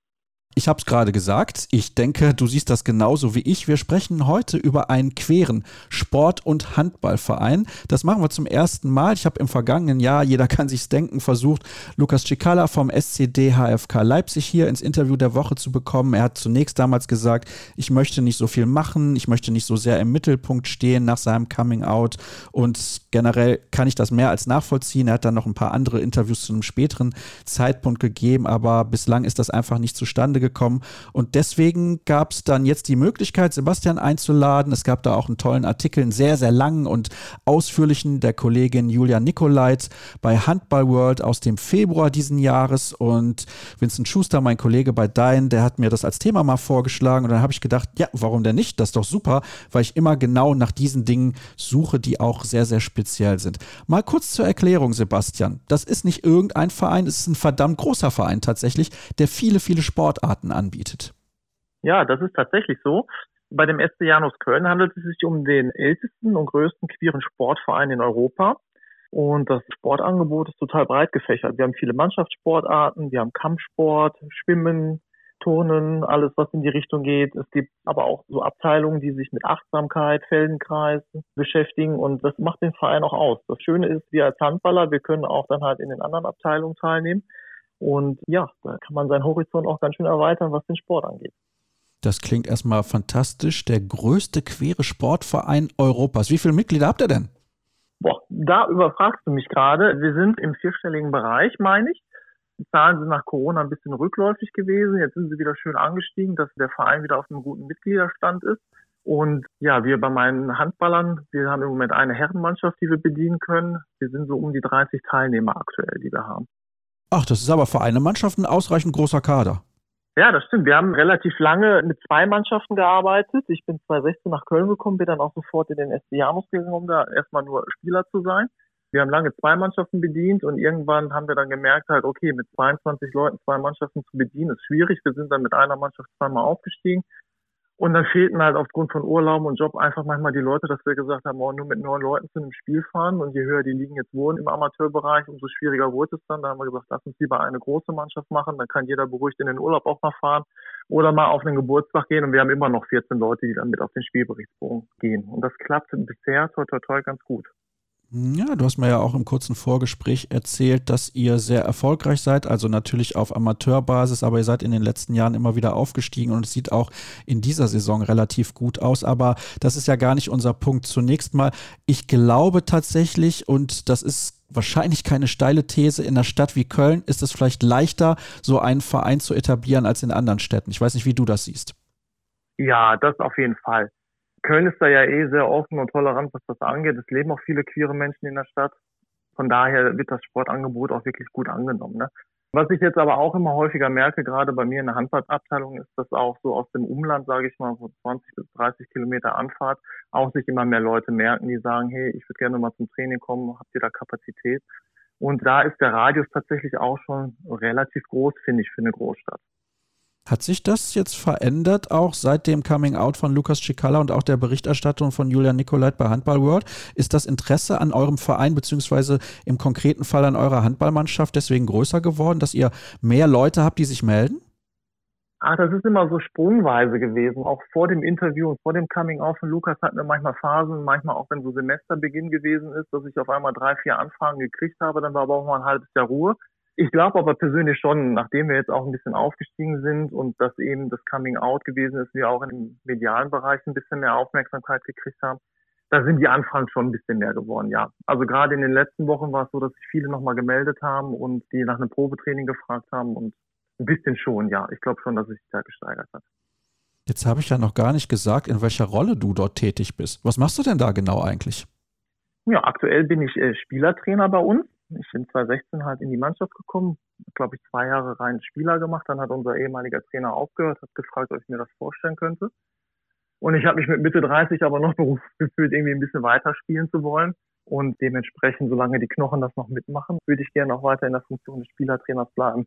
Ich habe es gerade gesagt, ich denke, du siehst das genauso wie ich. Wir sprechen heute über einen queren Sport- und Handballverein. Das machen wir zum ersten Mal. Ich habe im vergangenen Jahr, jeder kann sich's denken, versucht, Lukas Cicala vom SCD HFK Leipzig hier ins Interview der Woche zu bekommen. Er hat zunächst damals gesagt, ich möchte nicht so viel machen, ich möchte nicht so sehr im Mittelpunkt stehen nach seinem Coming Out und generell kann ich das mehr als nachvollziehen. Er hat dann noch ein paar andere Interviews zu einem späteren Zeitpunkt gegeben, aber bislang ist das einfach nicht zustande zustande gekommen. Und deswegen gab es dann jetzt die Möglichkeit, Sebastian einzuladen. Es gab da auch einen tollen Artikel, einen sehr, sehr langen und ausführlichen der Kollegin Julia Nikolait bei Handball World aus dem Februar diesen Jahres. Und Vincent Schuster, mein Kollege bei Dein, der hat mir das als Thema mal vorgeschlagen. Und dann habe ich gedacht, ja, warum denn nicht? Das ist doch super, weil ich immer genau nach diesen Dingen suche, die auch sehr, sehr speziell sind. Mal kurz zur Erklärung, Sebastian. Das ist nicht irgendein Verein, es ist ein verdammt großer Verein tatsächlich, der viele, viele Sportarten Sportarten anbietet. Ja, das ist tatsächlich so. Bei dem SC Janus Köln handelt es sich um den ältesten und größten queeren Sportverein in Europa. Und das Sportangebot ist total breit gefächert. Wir haben viele Mannschaftssportarten, wir haben Kampfsport, Schwimmen, Turnen, alles, was in die Richtung geht. Es gibt aber auch so Abteilungen, die sich mit Achtsamkeit, Feldenkreis beschäftigen und das macht den Verein auch aus. Das Schöne ist, wir als Handballer, wir können auch dann halt in den anderen Abteilungen teilnehmen. Und ja, da kann man seinen Horizont auch ganz schön erweitern, was den Sport angeht. Das klingt erstmal fantastisch. Der größte queere Sportverein Europas. Wie viele Mitglieder habt ihr denn? Boah, da überfragst du mich gerade. Wir sind im vierstelligen Bereich, meine ich. Die Zahlen sind nach Corona ein bisschen rückläufig gewesen. Jetzt sind sie wieder schön angestiegen, dass der Verein wieder auf einem guten Mitgliederstand ist. Und ja, wir bei meinen Handballern, wir haben im Moment eine Herrenmannschaft, die wir bedienen können. Wir sind so um die 30 Teilnehmer aktuell, die wir haben. Ach, das ist aber für eine Mannschaft ein ausreichend großer Kader. Ja, das stimmt. Wir haben relativ lange mit zwei Mannschaften gearbeitet. Ich bin 2016 nach Köln gekommen, bin dann auch sofort in den SD Janus gegangen, um da erstmal nur Spieler zu sein. Wir haben lange zwei Mannschaften bedient und irgendwann haben wir dann gemerkt halt, okay, mit 22 Leuten zwei Mannschaften zu bedienen ist schwierig. Wir sind dann mit einer Mannschaft zweimal aufgestiegen und dann fehlten halt aufgrund von Urlauben und Job einfach manchmal die Leute, dass wir gesagt haben, oh, nur mit neun Leuten zu einem Spiel fahren. Und je höher die Ligen jetzt wurden im Amateurbereich, umso schwieriger wurde es dann. Da haben wir gesagt, lass uns lieber eine große Mannschaft machen. Dann kann jeder beruhigt in den Urlaub auch mal fahren oder mal auf einen Geburtstag gehen. Und wir haben immer noch 14 Leute, die dann mit auf den Spielberichtsbogen gehen. Und das klappt bisher toi toi toi ganz gut. Ja, du hast mir ja auch im kurzen Vorgespräch erzählt, dass ihr sehr erfolgreich seid, also natürlich auf Amateurbasis, aber ihr seid in den letzten Jahren immer wieder aufgestiegen und es sieht auch in dieser Saison relativ gut aus. Aber das ist ja gar nicht unser Punkt. Zunächst mal, ich glaube tatsächlich, und das ist wahrscheinlich keine steile These, in einer Stadt wie Köln ist es vielleicht leichter, so einen Verein zu etablieren als in anderen Städten. Ich weiß nicht, wie du das siehst. Ja, das auf jeden Fall. Köln ist da ja eh sehr offen und tolerant, was das angeht. Es leben auch viele queere Menschen in der Stadt. Von daher wird das Sportangebot auch wirklich gut angenommen. Ne? Was ich jetzt aber auch immer häufiger merke, gerade bei mir in der Handballabteilung, ist, dass auch so aus dem Umland, sage ich mal, so 20 bis 30 Kilometer Anfahrt, auch sich immer mehr Leute merken, die sagen, hey, ich würde gerne mal zum Training kommen, habt ihr da Kapazität? Und da ist der Radius tatsächlich auch schon relativ groß, finde ich, für eine Großstadt. Hat sich das jetzt verändert, auch seit dem Coming Out von Lukas Cicala und auch der Berichterstattung von Julian Nicolait bei Handball World? Ist das Interesse an eurem Verein beziehungsweise im konkreten Fall an eurer Handballmannschaft deswegen größer geworden, dass ihr mehr Leute habt, die sich melden? Ach, das ist immer so sprungweise gewesen. Auch vor dem Interview und vor dem Coming Out von Lukas hatten wir manchmal Phasen, manchmal auch wenn so Semesterbeginn gewesen ist, dass ich auf einmal drei, vier Anfragen gekriegt habe, dann war aber auch mal ein halbes Jahr Ruhe. Ich glaube aber persönlich schon, nachdem wir jetzt auch ein bisschen aufgestiegen sind und dass eben das Coming Out gewesen ist, wir auch im medialen Bereich ein bisschen mehr Aufmerksamkeit gekriegt haben, da sind die Anfragen schon ein bisschen mehr geworden, ja. Also gerade in den letzten Wochen war es so, dass sich viele nochmal gemeldet haben und die nach einem Probetraining gefragt haben und ein bisschen schon, ja. Ich glaube schon, dass es sich da gesteigert hat. Jetzt habe ich ja noch gar nicht gesagt, in welcher Rolle du dort tätig bist. Was machst du denn da genau eigentlich? Ja, aktuell bin ich äh, Spielertrainer bei uns. Ich bin 2016 halt in die Mannschaft gekommen, glaube ich zwei Jahre rein Spieler gemacht. Dann hat unser ehemaliger Trainer aufgehört, hat gefragt, ob ich mir das vorstellen könnte. Und ich habe mich mit Mitte 30 aber noch gefühlt, irgendwie ein bisschen weiter spielen zu wollen. Und dementsprechend, solange die Knochen das noch mitmachen, würde ich gerne auch weiter in der Funktion des Spielertrainers bleiben.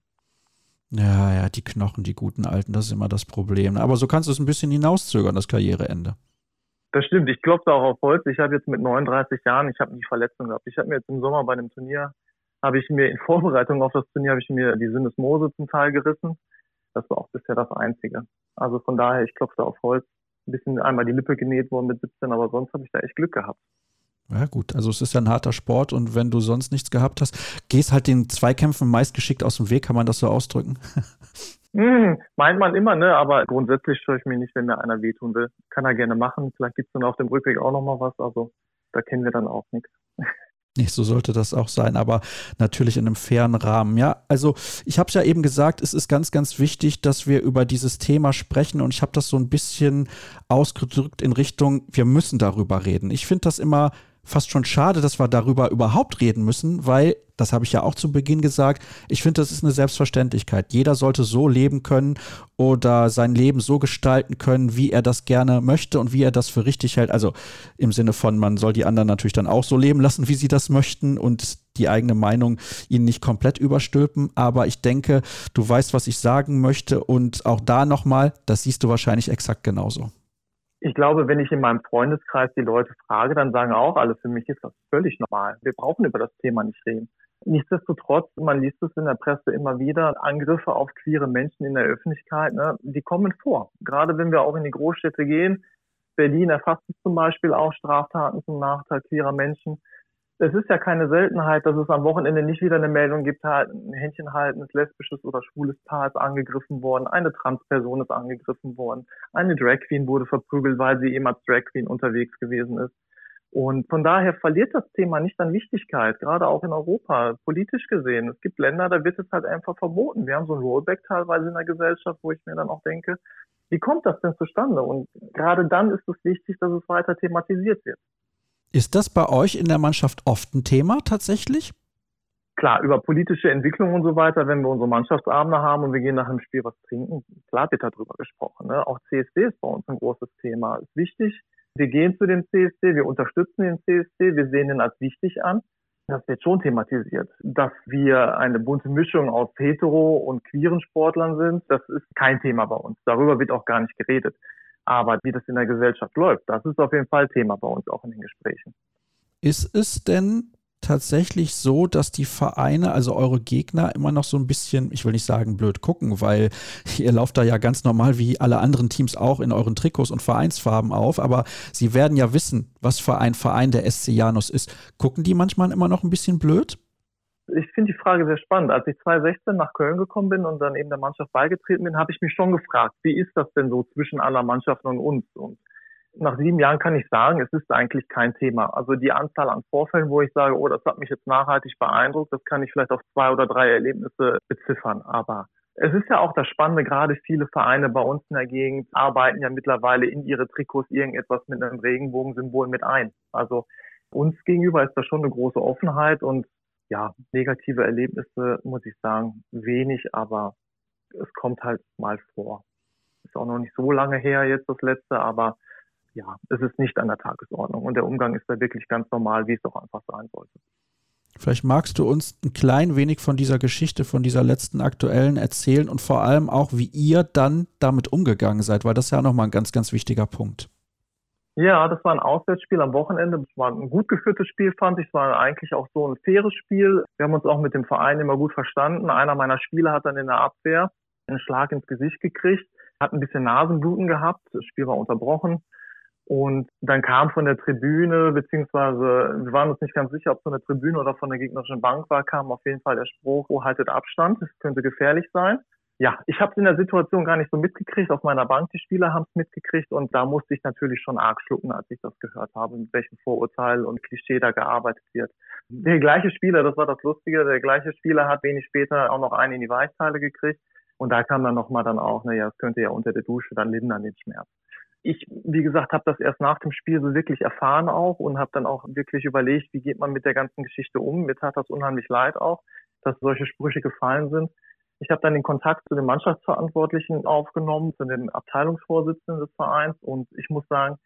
Ja, ja, die Knochen, die guten Alten, das ist immer das Problem. Aber so kannst du es ein bisschen hinauszögern, das Karriereende. Das stimmt. Ich klopfe auch auf Holz. Ich habe jetzt mit 39 Jahren, ich habe nie Verletzung gehabt. Ich habe mir jetzt im Sommer bei einem Turnier, habe ich mir in Vorbereitung auf das Turnier, habe ich mir die Syndesmose zum Teil gerissen. Das war auch bisher das Einzige. Also von daher, ich klopfe auf Holz. Ein bisschen einmal die Lippe genäht worden mit 17, aber sonst habe ich da echt Glück gehabt. Ja gut, also es ist ja ein harter Sport und wenn du sonst nichts gehabt hast, gehst halt den Zweikämpfen meist geschickt aus dem Weg, kann man das so ausdrücken? Hm, meint man immer, ne? Aber grundsätzlich störe ich mich nicht, wenn mir einer wehtun will. Kann er gerne machen. Vielleicht gibt's dann auf dem Rückweg auch nochmal was. Also da kennen wir dann auch nichts. Nicht, so sollte das auch sein, aber natürlich in einem fairen Rahmen. Ja, also ich habe es ja eben gesagt, es ist ganz, ganz wichtig, dass wir über dieses Thema sprechen und ich habe das so ein bisschen ausgedrückt in Richtung, wir müssen darüber reden. Ich finde das immer fast schon schade, dass wir darüber überhaupt reden müssen, weil, das habe ich ja auch zu Beginn gesagt, ich finde, das ist eine Selbstverständlichkeit. Jeder sollte so leben können oder sein Leben so gestalten können, wie er das gerne möchte und wie er das für richtig hält. Also im Sinne von, man soll die anderen natürlich dann auch so leben lassen, wie sie das möchten und die eigene Meinung ihnen nicht komplett überstülpen. Aber ich denke, du weißt, was ich sagen möchte und auch da nochmal, das siehst du wahrscheinlich exakt genauso ich glaube, wenn ich in meinem Freundeskreis die Leute frage, dann sagen auch alle, für mich ist das völlig normal. Wir brauchen über das Thema nicht reden. Nichtsdestotrotz, man liest es in der Presse immer wieder, Angriffe auf queere Menschen in der Öffentlichkeit, ne, die kommen vor. Gerade wenn wir auch in die Großstädte gehen. Berlin erfasst es zum Beispiel auch Straftaten zum Nachteil queerer Menschen es ist ja keine Seltenheit, dass es am Wochenende nicht wieder eine Meldung gibt, ein Händchen haltendes lesbisches oder schwules Paar ist angegriffen worden, eine Transperson ist angegriffen worden, eine Drag Queen wurde verprügelt, weil sie eben als Drag Queen unterwegs gewesen ist. Und von daher verliert das Thema nicht an Wichtigkeit, gerade auch in Europa, politisch gesehen. Es gibt Länder, da wird es halt einfach verboten. Wir haben so ein Rollback teilweise in der Gesellschaft, wo ich mir dann auch denke, wie kommt das denn zustande? Und gerade dann ist es wichtig, dass es weiter thematisiert wird. Ist das bei euch in der Mannschaft oft ein Thema tatsächlich? Klar, über politische Entwicklung und so weiter, wenn wir unsere Mannschaftsabende haben und wir gehen nach dem Spiel was trinken, klar wird darüber gesprochen. Ne? Auch CSD ist bei uns ein großes Thema. Ist wichtig. Wir gehen zu dem CSD, wir unterstützen den CSD, wir sehen ihn als wichtig an. Das wird schon thematisiert. Dass wir eine bunte Mischung aus hetero und queeren Sportlern sind, das ist kein Thema bei uns. Darüber wird auch gar nicht geredet. Aber wie das in der Gesellschaft läuft, das ist auf jeden Fall Thema bei uns auch in den Gesprächen. Ist es denn tatsächlich so, dass die Vereine, also eure Gegner, immer noch so ein bisschen, ich will nicht sagen blöd gucken, weil ihr lauft da ja ganz normal wie alle anderen Teams auch in euren Trikots und Vereinsfarben auf, aber sie werden ja wissen, was für ein Verein der SC Janus ist. Gucken die manchmal immer noch ein bisschen blöd? Ich finde die Frage sehr spannend. Als ich 2016 nach Köln gekommen bin und dann eben der Mannschaft beigetreten bin, habe ich mich schon gefragt, wie ist das denn so zwischen aller Mannschaften und uns? Und nach sieben Jahren kann ich sagen, es ist eigentlich kein Thema. Also die Anzahl an Vorfällen, wo ich sage, oh, das hat mich jetzt nachhaltig beeindruckt, das kann ich vielleicht auf zwei oder drei Erlebnisse beziffern. Aber es ist ja auch das Spannende, gerade viele Vereine bei uns in der Gegend arbeiten ja mittlerweile in ihre Trikots irgendetwas mit einem Regenbogensymbol mit ein. Also uns gegenüber ist da schon eine große Offenheit und ja, negative Erlebnisse, muss ich sagen, wenig, aber es kommt halt mal vor. Ist auch noch nicht so lange her jetzt das letzte, aber ja, es ist nicht an der Tagesordnung und der Umgang ist da wirklich ganz normal, wie es doch einfach sein sollte. Vielleicht magst du uns ein klein wenig von dieser Geschichte, von dieser letzten aktuellen erzählen und vor allem auch, wie ihr dann damit umgegangen seid, weil das ist ja nochmal ein ganz, ganz wichtiger Punkt. Ja, das war ein Auswärtsspiel am Wochenende. Das war ein gut geführtes Spiel, fand ich. Es war eigentlich auch so ein faires Spiel. Wir haben uns auch mit dem Verein immer gut verstanden. Einer meiner Spieler hat dann in der Abwehr einen Schlag ins Gesicht gekriegt, hat ein bisschen Nasenbluten gehabt. Das Spiel war unterbrochen. Und dann kam von der Tribüne, beziehungsweise wir waren uns nicht ganz sicher, ob es von der Tribüne oder von der gegnerischen Bank war, kam auf jeden Fall der Spruch, wo haltet Abstand, es könnte gefährlich sein. Ja, ich habe es in der Situation gar nicht so mitgekriegt. Auf meiner Bank, die Spieler haben es mitgekriegt und da musste ich natürlich schon arg schlucken, als ich das gehört habe, mit welchem Vorurteil und Klischee da gearbeitet wird. Der gleiche Spieler, das war das Lustige, der gleiche Spieler hat wenig später auch noch einen in die Weichteile gekriegt und da kam dann nochmal dann auch, naja, es könnte ja unter der Dusche dann lindern den Schmerz. Ich, wie gesagt, habe das erst nach dem Spiel so wirklich erfahren auch und habe dann auch wirklich überlegt, wie geht man mit der ganzen Geschichte um. Mir tat das unheimlich leid auch, dass solche Sprüche gefallen sind. Ich habe dann den Kontakt zu den Mannschaftsverantwortlichen aufgenommen, zu den Abteilungsvorsitzenden des Vereins und ich muss sagen,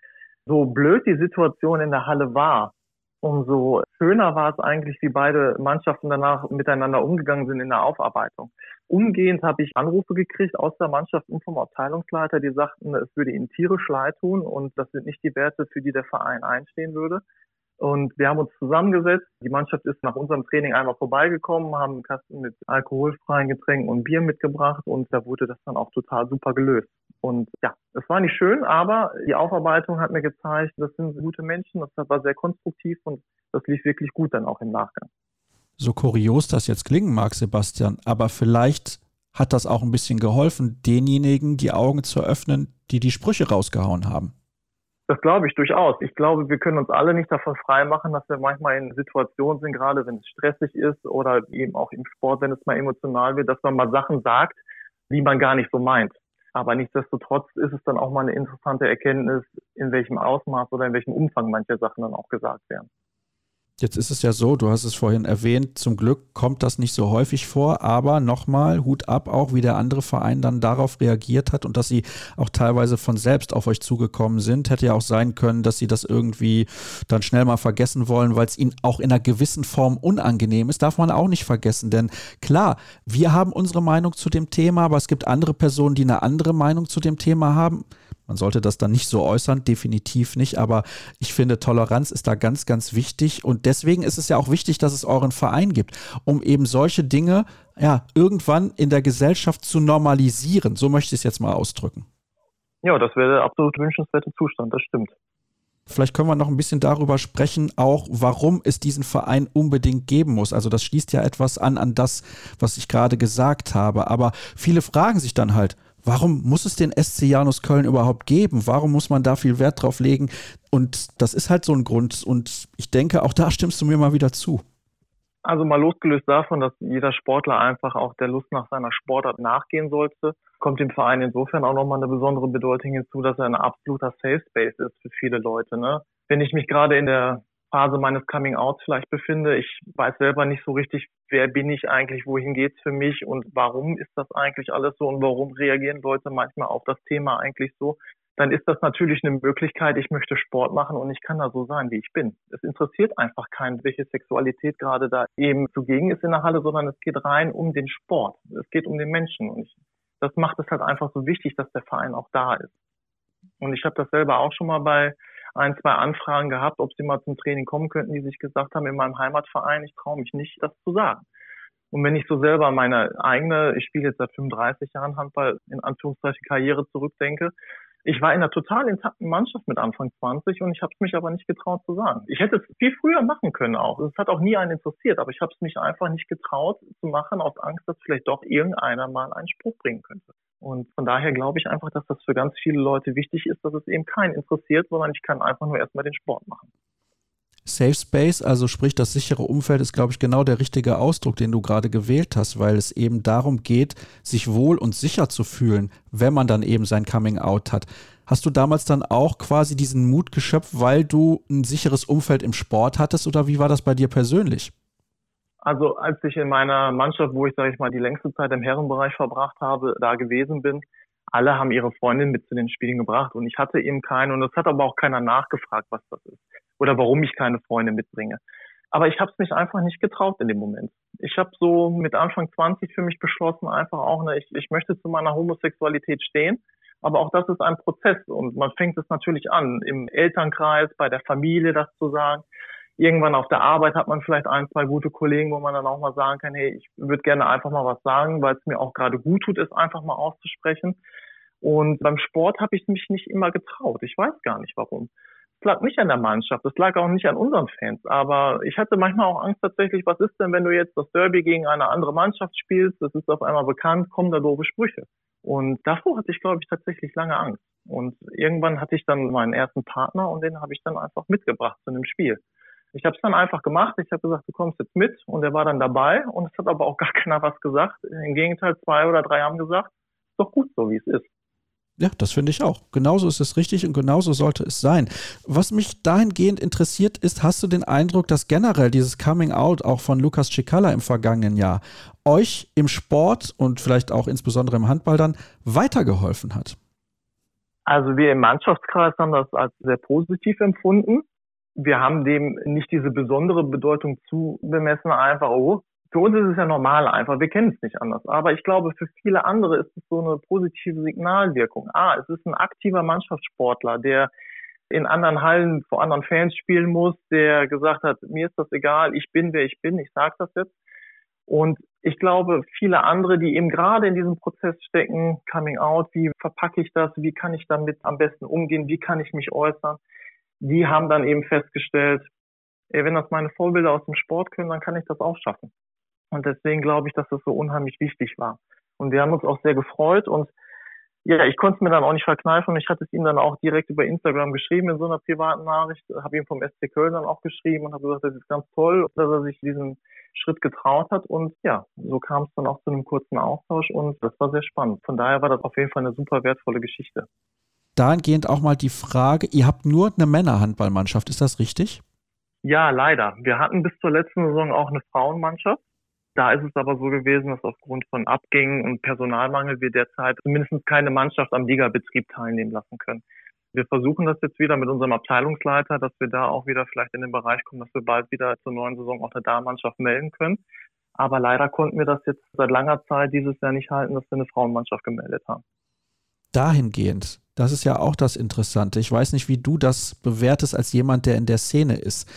so blöd die Situation in der Halle war, umso schöner war es eigentlich, wie beide Mannschaften danach miteinander umgegangen sind in der Aufarbeitung. Umgehend habe ich Anrufe gekriegt aus der Mannschaft und vom Abteilungsleiter, die sagten, es würde ihnen tierisch leid tun und das sind nicht die Werte, für die der Verein einstehen würde. Und wir haben uns zusammengesetzt. Die Mannschaft ist nach unserem Training einmal vorbeigekommen, haben einen Kasten mit alkoholfreien Getränken und Bier mitgebracht und da wurde das dann auch total super gelöst. Und ja, es war nicht schön, aber die Aufarbeitung hat mir gezeigt, das sind gute Menschen, das war sehr konstruktiv und das lief wirklich gut dann auch im Nachgang. So kurios das jetzt klingen mag, Sebastian, aber vielleicht hat das auch ein bisschen geholfen, denjenigen die Augen zu öffnen, die die Sprüche rausgehauen haben. Das glaube ich durchaus. Ich glaube, wir können uns alle nicht davon freimachen, dass wir manchmal in Situationen sind, gerade wenn es stressig ist oder eben auch im Sport, wenn es mal emotional wird, dass man mal Sachen sagt, die man gar nicht so meint. Aber nichtsdestotrotz ist es dann auch mal eine interessante Erkenntnis, in welchem Ausmaß oder in welchem Umfang manche Sachen dann auch gesagt werden. Jetzt ist es ja so, du hast es vorhin erwähnt, zum Glück kommt das nicht so häufig vor, aber nochmal Hut ab, auch wie der andere Verein dann darauf reagiert hat und dass sie auch teilweise von selbst auf euch zugekommen sind. Hätte ja auch sein können, dass sie das irgendwie dann schnell mal vergessen wollen, weil es ihnen auch in einer gewissen Form unangenehm ist. Darf man auch nicht vergessen, denn klar, wir haben unsere Meinung zu dem Thema, aber es gibt andere Personen, die eine andere Meinung zu dem Thema haben. Man sollte das dann nicht so äußern, definitiv nicht, aber ich finde, Toleranz ist da ganz, ganz wichtig und deswegen ist es ja auch wichtig, dass es euren Verein gibt, um eben solche Dinge ja irgendwann in der Gesellschaft zu normalisieren. So möchte ich es jetzt mal ausdrücken. Ja, das wäre der absolut wünschenswerte Zustand, das stimmt. Vielleicht können wir noch ein bisschen darüber sprechen, auch warum es diesen Verein unbedingt geben muss. Also das schließt ja etwas an an das, was ich gerade gesagt habe. Aber viele fragen sich dann halt, Warum muss es den SC Janus Köln überhaupt geben? Warum muss man da viel Wert drauf legen? Und das ist halt so ein Grund. Und ich denke, auch da stimmst du mir mal wieder zu. Also mal losgelöst davon, dass jeder Sportler einfach auch der Lust nach seiner Sportart nachgehen sollte, kommt dem Verein insofern auch nochmal eine besondere Bedeutung hinzu, dass er ein absoluter Safe Space ist für viele Leute. Ne? Wenn ich mich gerade in der Phase meines Coming Outs vielleicht befinde. Ich weiß selber nicht so richtig, wer bin ich eigentlich, wohin geht's für mich und warum ist das eigentlich alles so und warum reagieren Leute manchmal auf das Thema eigentlich so. Dann ist das natürlich eine Möglichkeit, ich möchte Sport machen und ich kann da so sein, wie ich bin. Es interessiert einfach keinen, welche Sexualität gerade da eben zugegen ist in der Halle, sondern es geht rein um den Sport. Es geht um den Menschen und ich, das macht es halt einfach so wichtig, dass der Verein auch da ist. Und ich habe das selber auch schon mal bei ein, zwei Anfragen gehabt, ob sie mal zum Training kommen könnten, die sich gesagt haben, in meinem Heimatverein, ich traue mich nicht, das zu sagen. Und wenn ich so selber meine eigene, ich spiele jetzt seit 35 Jahren Handball, in Anführungszeichen Karriere zurückdenke, ich war in einer total intakten Mannschaft mit Anfang 20 und ich habe es mich aber nicht getraut zu sagen. Ich hätte es viel früher machen können auch. Es hat auch nie einen interessiert, aber ich habe es mich einfach nicht getraut zu machen, aus Angst, dass vielleicht doch irgendeiner mal einen Spruch bringen könnte. Und von daher glaube ich einfach, dass das für ganz viele Leute wichtig ist, dass es eben keinen interessiert, sondern ich kann einfach nur erstmal den Sport machen. Safe Space, also sprich das sichere Umfeld, ist, glaube ich, genau der richtige Ausdruck, den du gerade gewählt hast, weil es eben darum geht, sich wohl und sicher zu fühlen, wenn man dann eben sein Coming Out hat. Hast du damals dann auch quasi diesen Mut geschöpft, weil du ein sicheres Umfeld im Sport hattest oder wie war das bei dir persönlich? Also als ich in meiner Mannschaft, wo ich, sage ich mal, die längste Zeit im Herrenbereich verbracht habe, da gewesen bin, alle haben ihre Freundin mit zu den Spielen gebracht und ich hatte eben keine und es hat aber auch keiner nachgefragt, was das ist oder warum ich keine Freunde mitbringe. Aber ich habe es mich einfach nicht getraut in dem Moment. Ich habe so mit Anfang 20 für mich beschlossen, einfach auch, ne, ich, ich möchte zu meiner Homosexualität stehen. Aber auch das ist ein Prozess und man fängt es natürlich an, im Elternkreis, bei der Familie das zu sagen irgendwann auf der Arbeit hat man vielleicht ein, zwei gute Kollegen, wo man dann auch mal sagen kann, hey, ich würde gerne einfach mal was sagen, weil es mir auch gerade gut tut, es einfach mal auszusprechen. Und beim Sport habe ich mich nicht immer getraut. Ich weiß gar nicht warum. Es lag nicht an der Mannschaft, es lag auch nicht an unseren Fans. Aber ich hatte manchmal auch Angst tatsächlich, was ist denn, wenn du jetzt das Derby gegen eine andere Mannschaft spielst, das ist auf einmal bekannt, kommen da doofe Sprüche. Und davor hatte ich, glaube ich, tatsächlich lange Angst. Und irgendwann hatte ich dann meinen ersten Partner und den habe ich dann einfach mitgebracht zu einem Spiel. Ich habe es dann einfach gemacht. Ich habe gesagt, du kommst jetzt mit und er war dann dabei und es hat aber auch gar keiner was gesagt. Im Gegenteil, zwei oder drei haben gesagt, ist doch gut so, wie es ist. Ja, das finde ich auch. Genauso ist es richtig und genauso sollte es sein. Was mich dahingehend interessiert ist, hast du den Eindruck, dass generell dieses Coming Out auch von Lukas Cicala im vergangenen Jahr euch im Sport und vielleicht auch insbesondere im Handball dann weitergeholfen hat? Also wir im Mannschaftskreis haben das als sehr positiv empfunden. Wir haben dem nicht diese besondere Bedeutung zubemessen, einfach, oh, für uns ist es ja normal einfach, wir kennen es nicht anders. Aber ich glaube, für viele andere ist es so eine positive Signalwirkung. Ah, es ist ein aktiver Mannschaftssportler, der in anderen Hallen vor anderen Fans spielen muss, der gesagt hat, mir ist das egal, ich bin wer ich bin, ich sage das jetzt. Und ich glaube, viele andere, die eben gerade in diesem Prozess stecken, Coming Out, wie verpacke ich das, wie kann ich damit am besten umgehen, wie kann ich mich äußern, die haben dann eben festgestellt, ey, wenn das meine Vorbilder aus dem Sport können, dann kann ich das auch schaffen. Und deswegen glaube ich, dass das so unheimlich wichtig war. Und wir haben uns auch sehr gefreut und ja, ich konnte es mir dann auch nicht verkneifen. Ich hatte es ihm dann auch direkt über Instagram geschrieben in so einer privaten Nachricht, habe ihm vom SC Köln dann auch geschrieben und habe gesagt, das ist ganz toll, dass er sich diesen Schritt getraut hat. Und ja, so kam es dann auch zu einem kurzen Austausch und das war sehr spannend. Von daher war das auf jeden Fall eine super wertvolle Geschichte. Dahingehend auch mal die Frage, ihr habt nur eine Männerhandballmannschaft, ist das richtig? Ja, leider. Wir hatten bis zur letzten Saison auch eine Frauenmannschaft. Da ist es aber so gewesen, dass aufgrund von Abgängen und Personalmangel wir derzeit mindestens keine Mannschaft am Ligabetrieb teilnehmen lassen können. Wir versuchen das jetzt wieder mit unserem Abteilungsleiter, dass wir da auch wieder vielleicht in den Bereich kommen, dass wir bald wieder zur neuen Saison auch eine Damenmannschaft melden können. Aber leider konnten wir das jetzt seit langer Zeit dieses Jahr nicht halten, dass wir eine Frauenmannschaft gemeldet haben. Dahingehend, das ist ja auch das Interessante. Ich weiß nicht, wie du das bewertest als jemand, der in der Szene ist.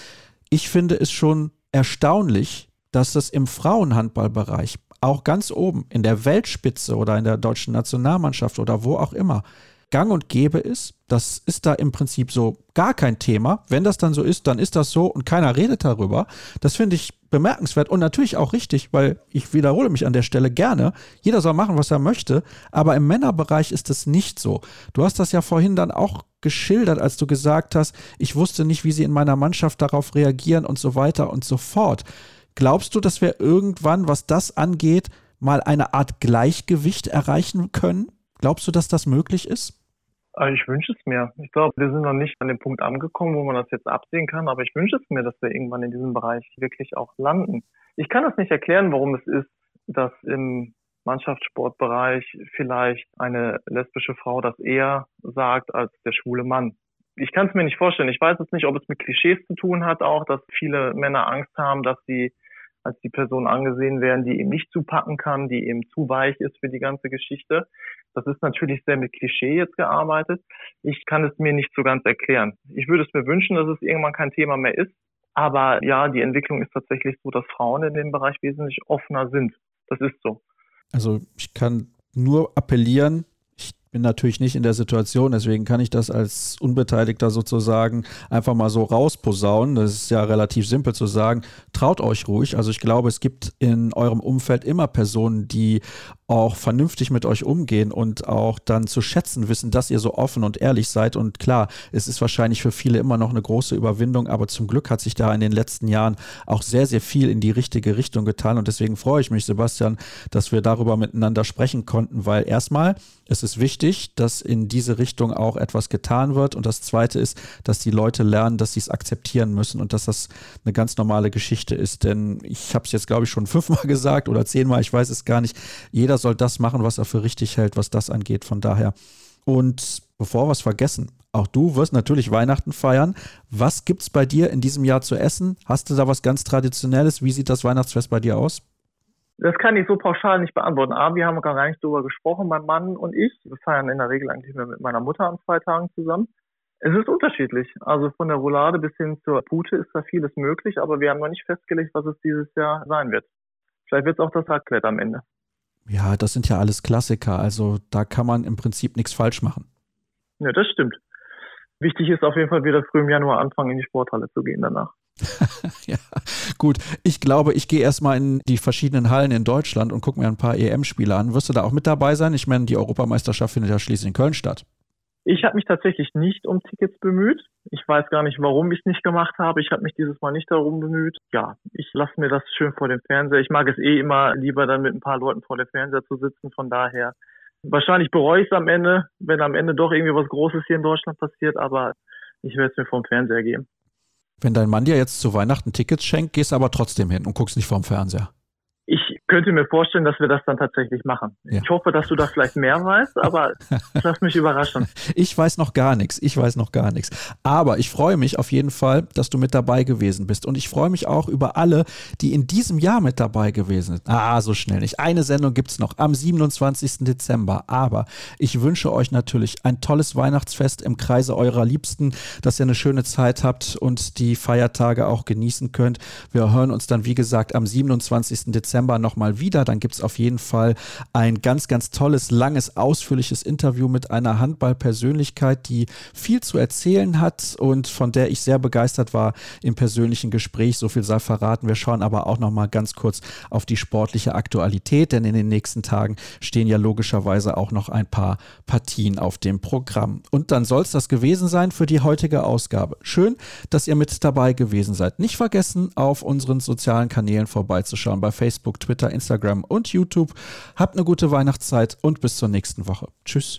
Ich finde es schon erstaunlich, dass das im Frauenhandballbereich auch ganz oben in der Weltspitze oder in der deutschen Nationalmannschaft oder wo auch immer gang und gäbe ist. Das ist da im Prinzip so gar kein Thema. Wenn das dann so ist, dann ist das so und keiner redet darüber. Das finde ich bemerkenswert und natürlich auch richtig, weil ich wiederhole mich an der Stelle gerne. Jeder soll machen, was er möchte, aber im Männerbereich ist es nicht so. Du hast das ja vorhin dann auch geschildert, als du gesagt hast, ich wusste nicht, wie sie in meiner Mannschaft darauf reagieren und so weiter und so fort. Glaubst du, dass wir irgendwann, was das angeht, mal eine Art Gleichgewicht erreichen können? Glaubst du, dass das möglich ist? Also ich wünsche es mir. Ich glaube, wir sind noch nicht an dem Punkt angekommen, wo man das jetzt absehen kann, aber ich wünsche es mir, dass wir irgendwann in diesem Bereich wirklich auch landen. Ich kann das nicht erklären, warum es ist, dass im Mannschaftssportbereich vielleicht eine lesbische Frau das eher sagt als der schwule Mann. Ich kann es mir nicht vorstellen. Ich weiß jetzt nicht, ob es mit Klischees zu tun hat, auch, dass viele Männer Angst haben, dass sie als die Person angesehen werden, die eben nicht zupacken kann, die eben zu weich ist für die ganze Geschichte. Das ist natürlich sehr mit Klischee jetzt gearbeitet. Ich kann es mir nicht so ganz erklären. Ich würde es mir wünschen, dass es irgendwann kein Thema mehr ist. Aber ja, die Entwicklung ist tatsächlich so, dass Frauen in dem Bereich wesentlich offener sind. Das ist so. Also ich kann nur appellieren, bin natürlich nicht in der Situation, deswegen kann ich das als Unbeteiligter sozusagen einfach mal so rausposaunen. Das ist ja relativ simpel zu sagen. Traut euch ruhig. Also ich glaube, es gibt in eurem Umfeld immer Personen, die auch vernünftig mit euch umgehen und auch dann zu schätzen wissen, dass ihr so offen und ehrlich seid. Und klar, es ist wahrscheinlich für viele immer noch eine große Überwindung, aber zum Glück hat sich da in den letzten Jahren auch sehr, sehr viel in die richtige Richtung getan. Und deswegen freue ich mich, Sebastian, dass wir darüber miteinander sprechen konnten, weil erstmal es ist wichtig, dass in diese Richtung auch etwas getan wird. Und das Zweite ist, dass die Leute lernen, dass sie es akzeptieren müssen und dass das eine ganz normale Geschichte ist. Denn ich habe es jetzt, glaube ich, schon fünfmal gesagt oder zehnmal, ich weiß es gar nicht. Jeder soll das machen, was er für richtig hält, was das angeht. Von daher. Und bevor wir es vergessen, auch du wirst natürlich Weihnachten feiern. Was gibt es bei dir in diesem Jahr zu essen? Hast du da was ganz Traditionelles? Wie sieht das Weihnachtsfest bei dir aus? Das kann ich so pauschal nicht beantworten. Aber wir haben gar nicht darüber gesprochen, mein Mann und ich. Wir feiern in der Regel eigentlich mehr mit meiner Mutter an zwei Tagen zusammen. Es ist unterschiedlich. Also von der Roulade bis hin zur Pute ist da vieles möglich, aber wir haben noch nicht festgelegt, was es dieses Jahr sein wird. Vielleicht wird es auch das Raclette am Ende. Ja, das sind ja alles Klassiker. Also da kann man im Prinzip nichts falsch machen. Ja, das stimmt. Wichtig ist auf jeden Fall wieder früh im Januar anfangen, in die Sporthalle zu gehen danach. ja, gut. Ich glaube, ich gehe erstmal in die verschiedenen Hallen in Deutschland und gucke mir ein paar EM-Spiele an. Wirst du da auch mit dabei sein? Ich meine, die Europameisterschaft findet ja schließlich in Köln statt. Ich habe mich tatsächlich nicht um Tickets bemüht. Ich weiß gar nicht, warum ich es nicht gemacht habe. Ich habe mich dieses Mal nicht darum bemüht. Ja, ich lasse mir das schön vor dem Fernseher. Ich mag es eh immer lieber dann mit ein paar Leuten vor dem Fernseher zu sitzen. Von daher, wahrscheinlich bereue ich es am Ende, wenn am Ende doch irgendwie was Großes hier in Deutschland passiert. Aber ich werde es mir vom Fernseher geben. Wenn dein Mann dir jetzt zu Weihnachten Tickets schenkt, gehst aber trotzdem hin und guckst nicht vorm Fernseher könnte mir vorstellen, dass wir das dann tatsächlich machen. Ja. Ich hoffe, dass du da vielleicht mehr weißt, aber lass mich überraschen. Ich weiß noch gar nichts. Ich weiß noch gar nichts. Aber ich freue mich auf jeden Fall, dass du mit dabei gewesen bist. Und ich freue mich auch über alle, die in diesem Jahr mit dabei gewesen sind. Ah, so schnell nicht. Eine Sendung gibt es noch am 27. Dezember. Aber ich wünsche euch natürlich ein tolles Weihnachtsfest im Kreise eurer Liebsten, dass ihr eine schöne Zeit habt und die Feiertage auch genießen könnt. Wir hören uns dann, wie gesagt, am 27. Dezember noch mal wieder. Dann gibt es auf jeden Fall ein ganz, ganz tolles, langes, ausführliches Interview mit einer Handballpersönlichkeit, die viel zu erzählen hat und von der ich sehr begeistert war im persönlichen Gespräch. So viel sei verraten. Wir schauen aber auch noch mal ganz kurz auf die sportliche Aktualität, denn in den nächsten Tagen stehen ja logischerweise auch noch ein paar Partien auf dem Programm. Und dann soll es das gewesen sein für die heutige Ausgabe. Schön, dass ihr mit dabei gewesen seid. Nicht vergessen, auf unseren sozialen Kanälen vorbeizuschauen, bei Facebook, Instagram und YouTube. Habt eine gute Weihnachtszeit und bis zur nächsten Woche. Tschüss.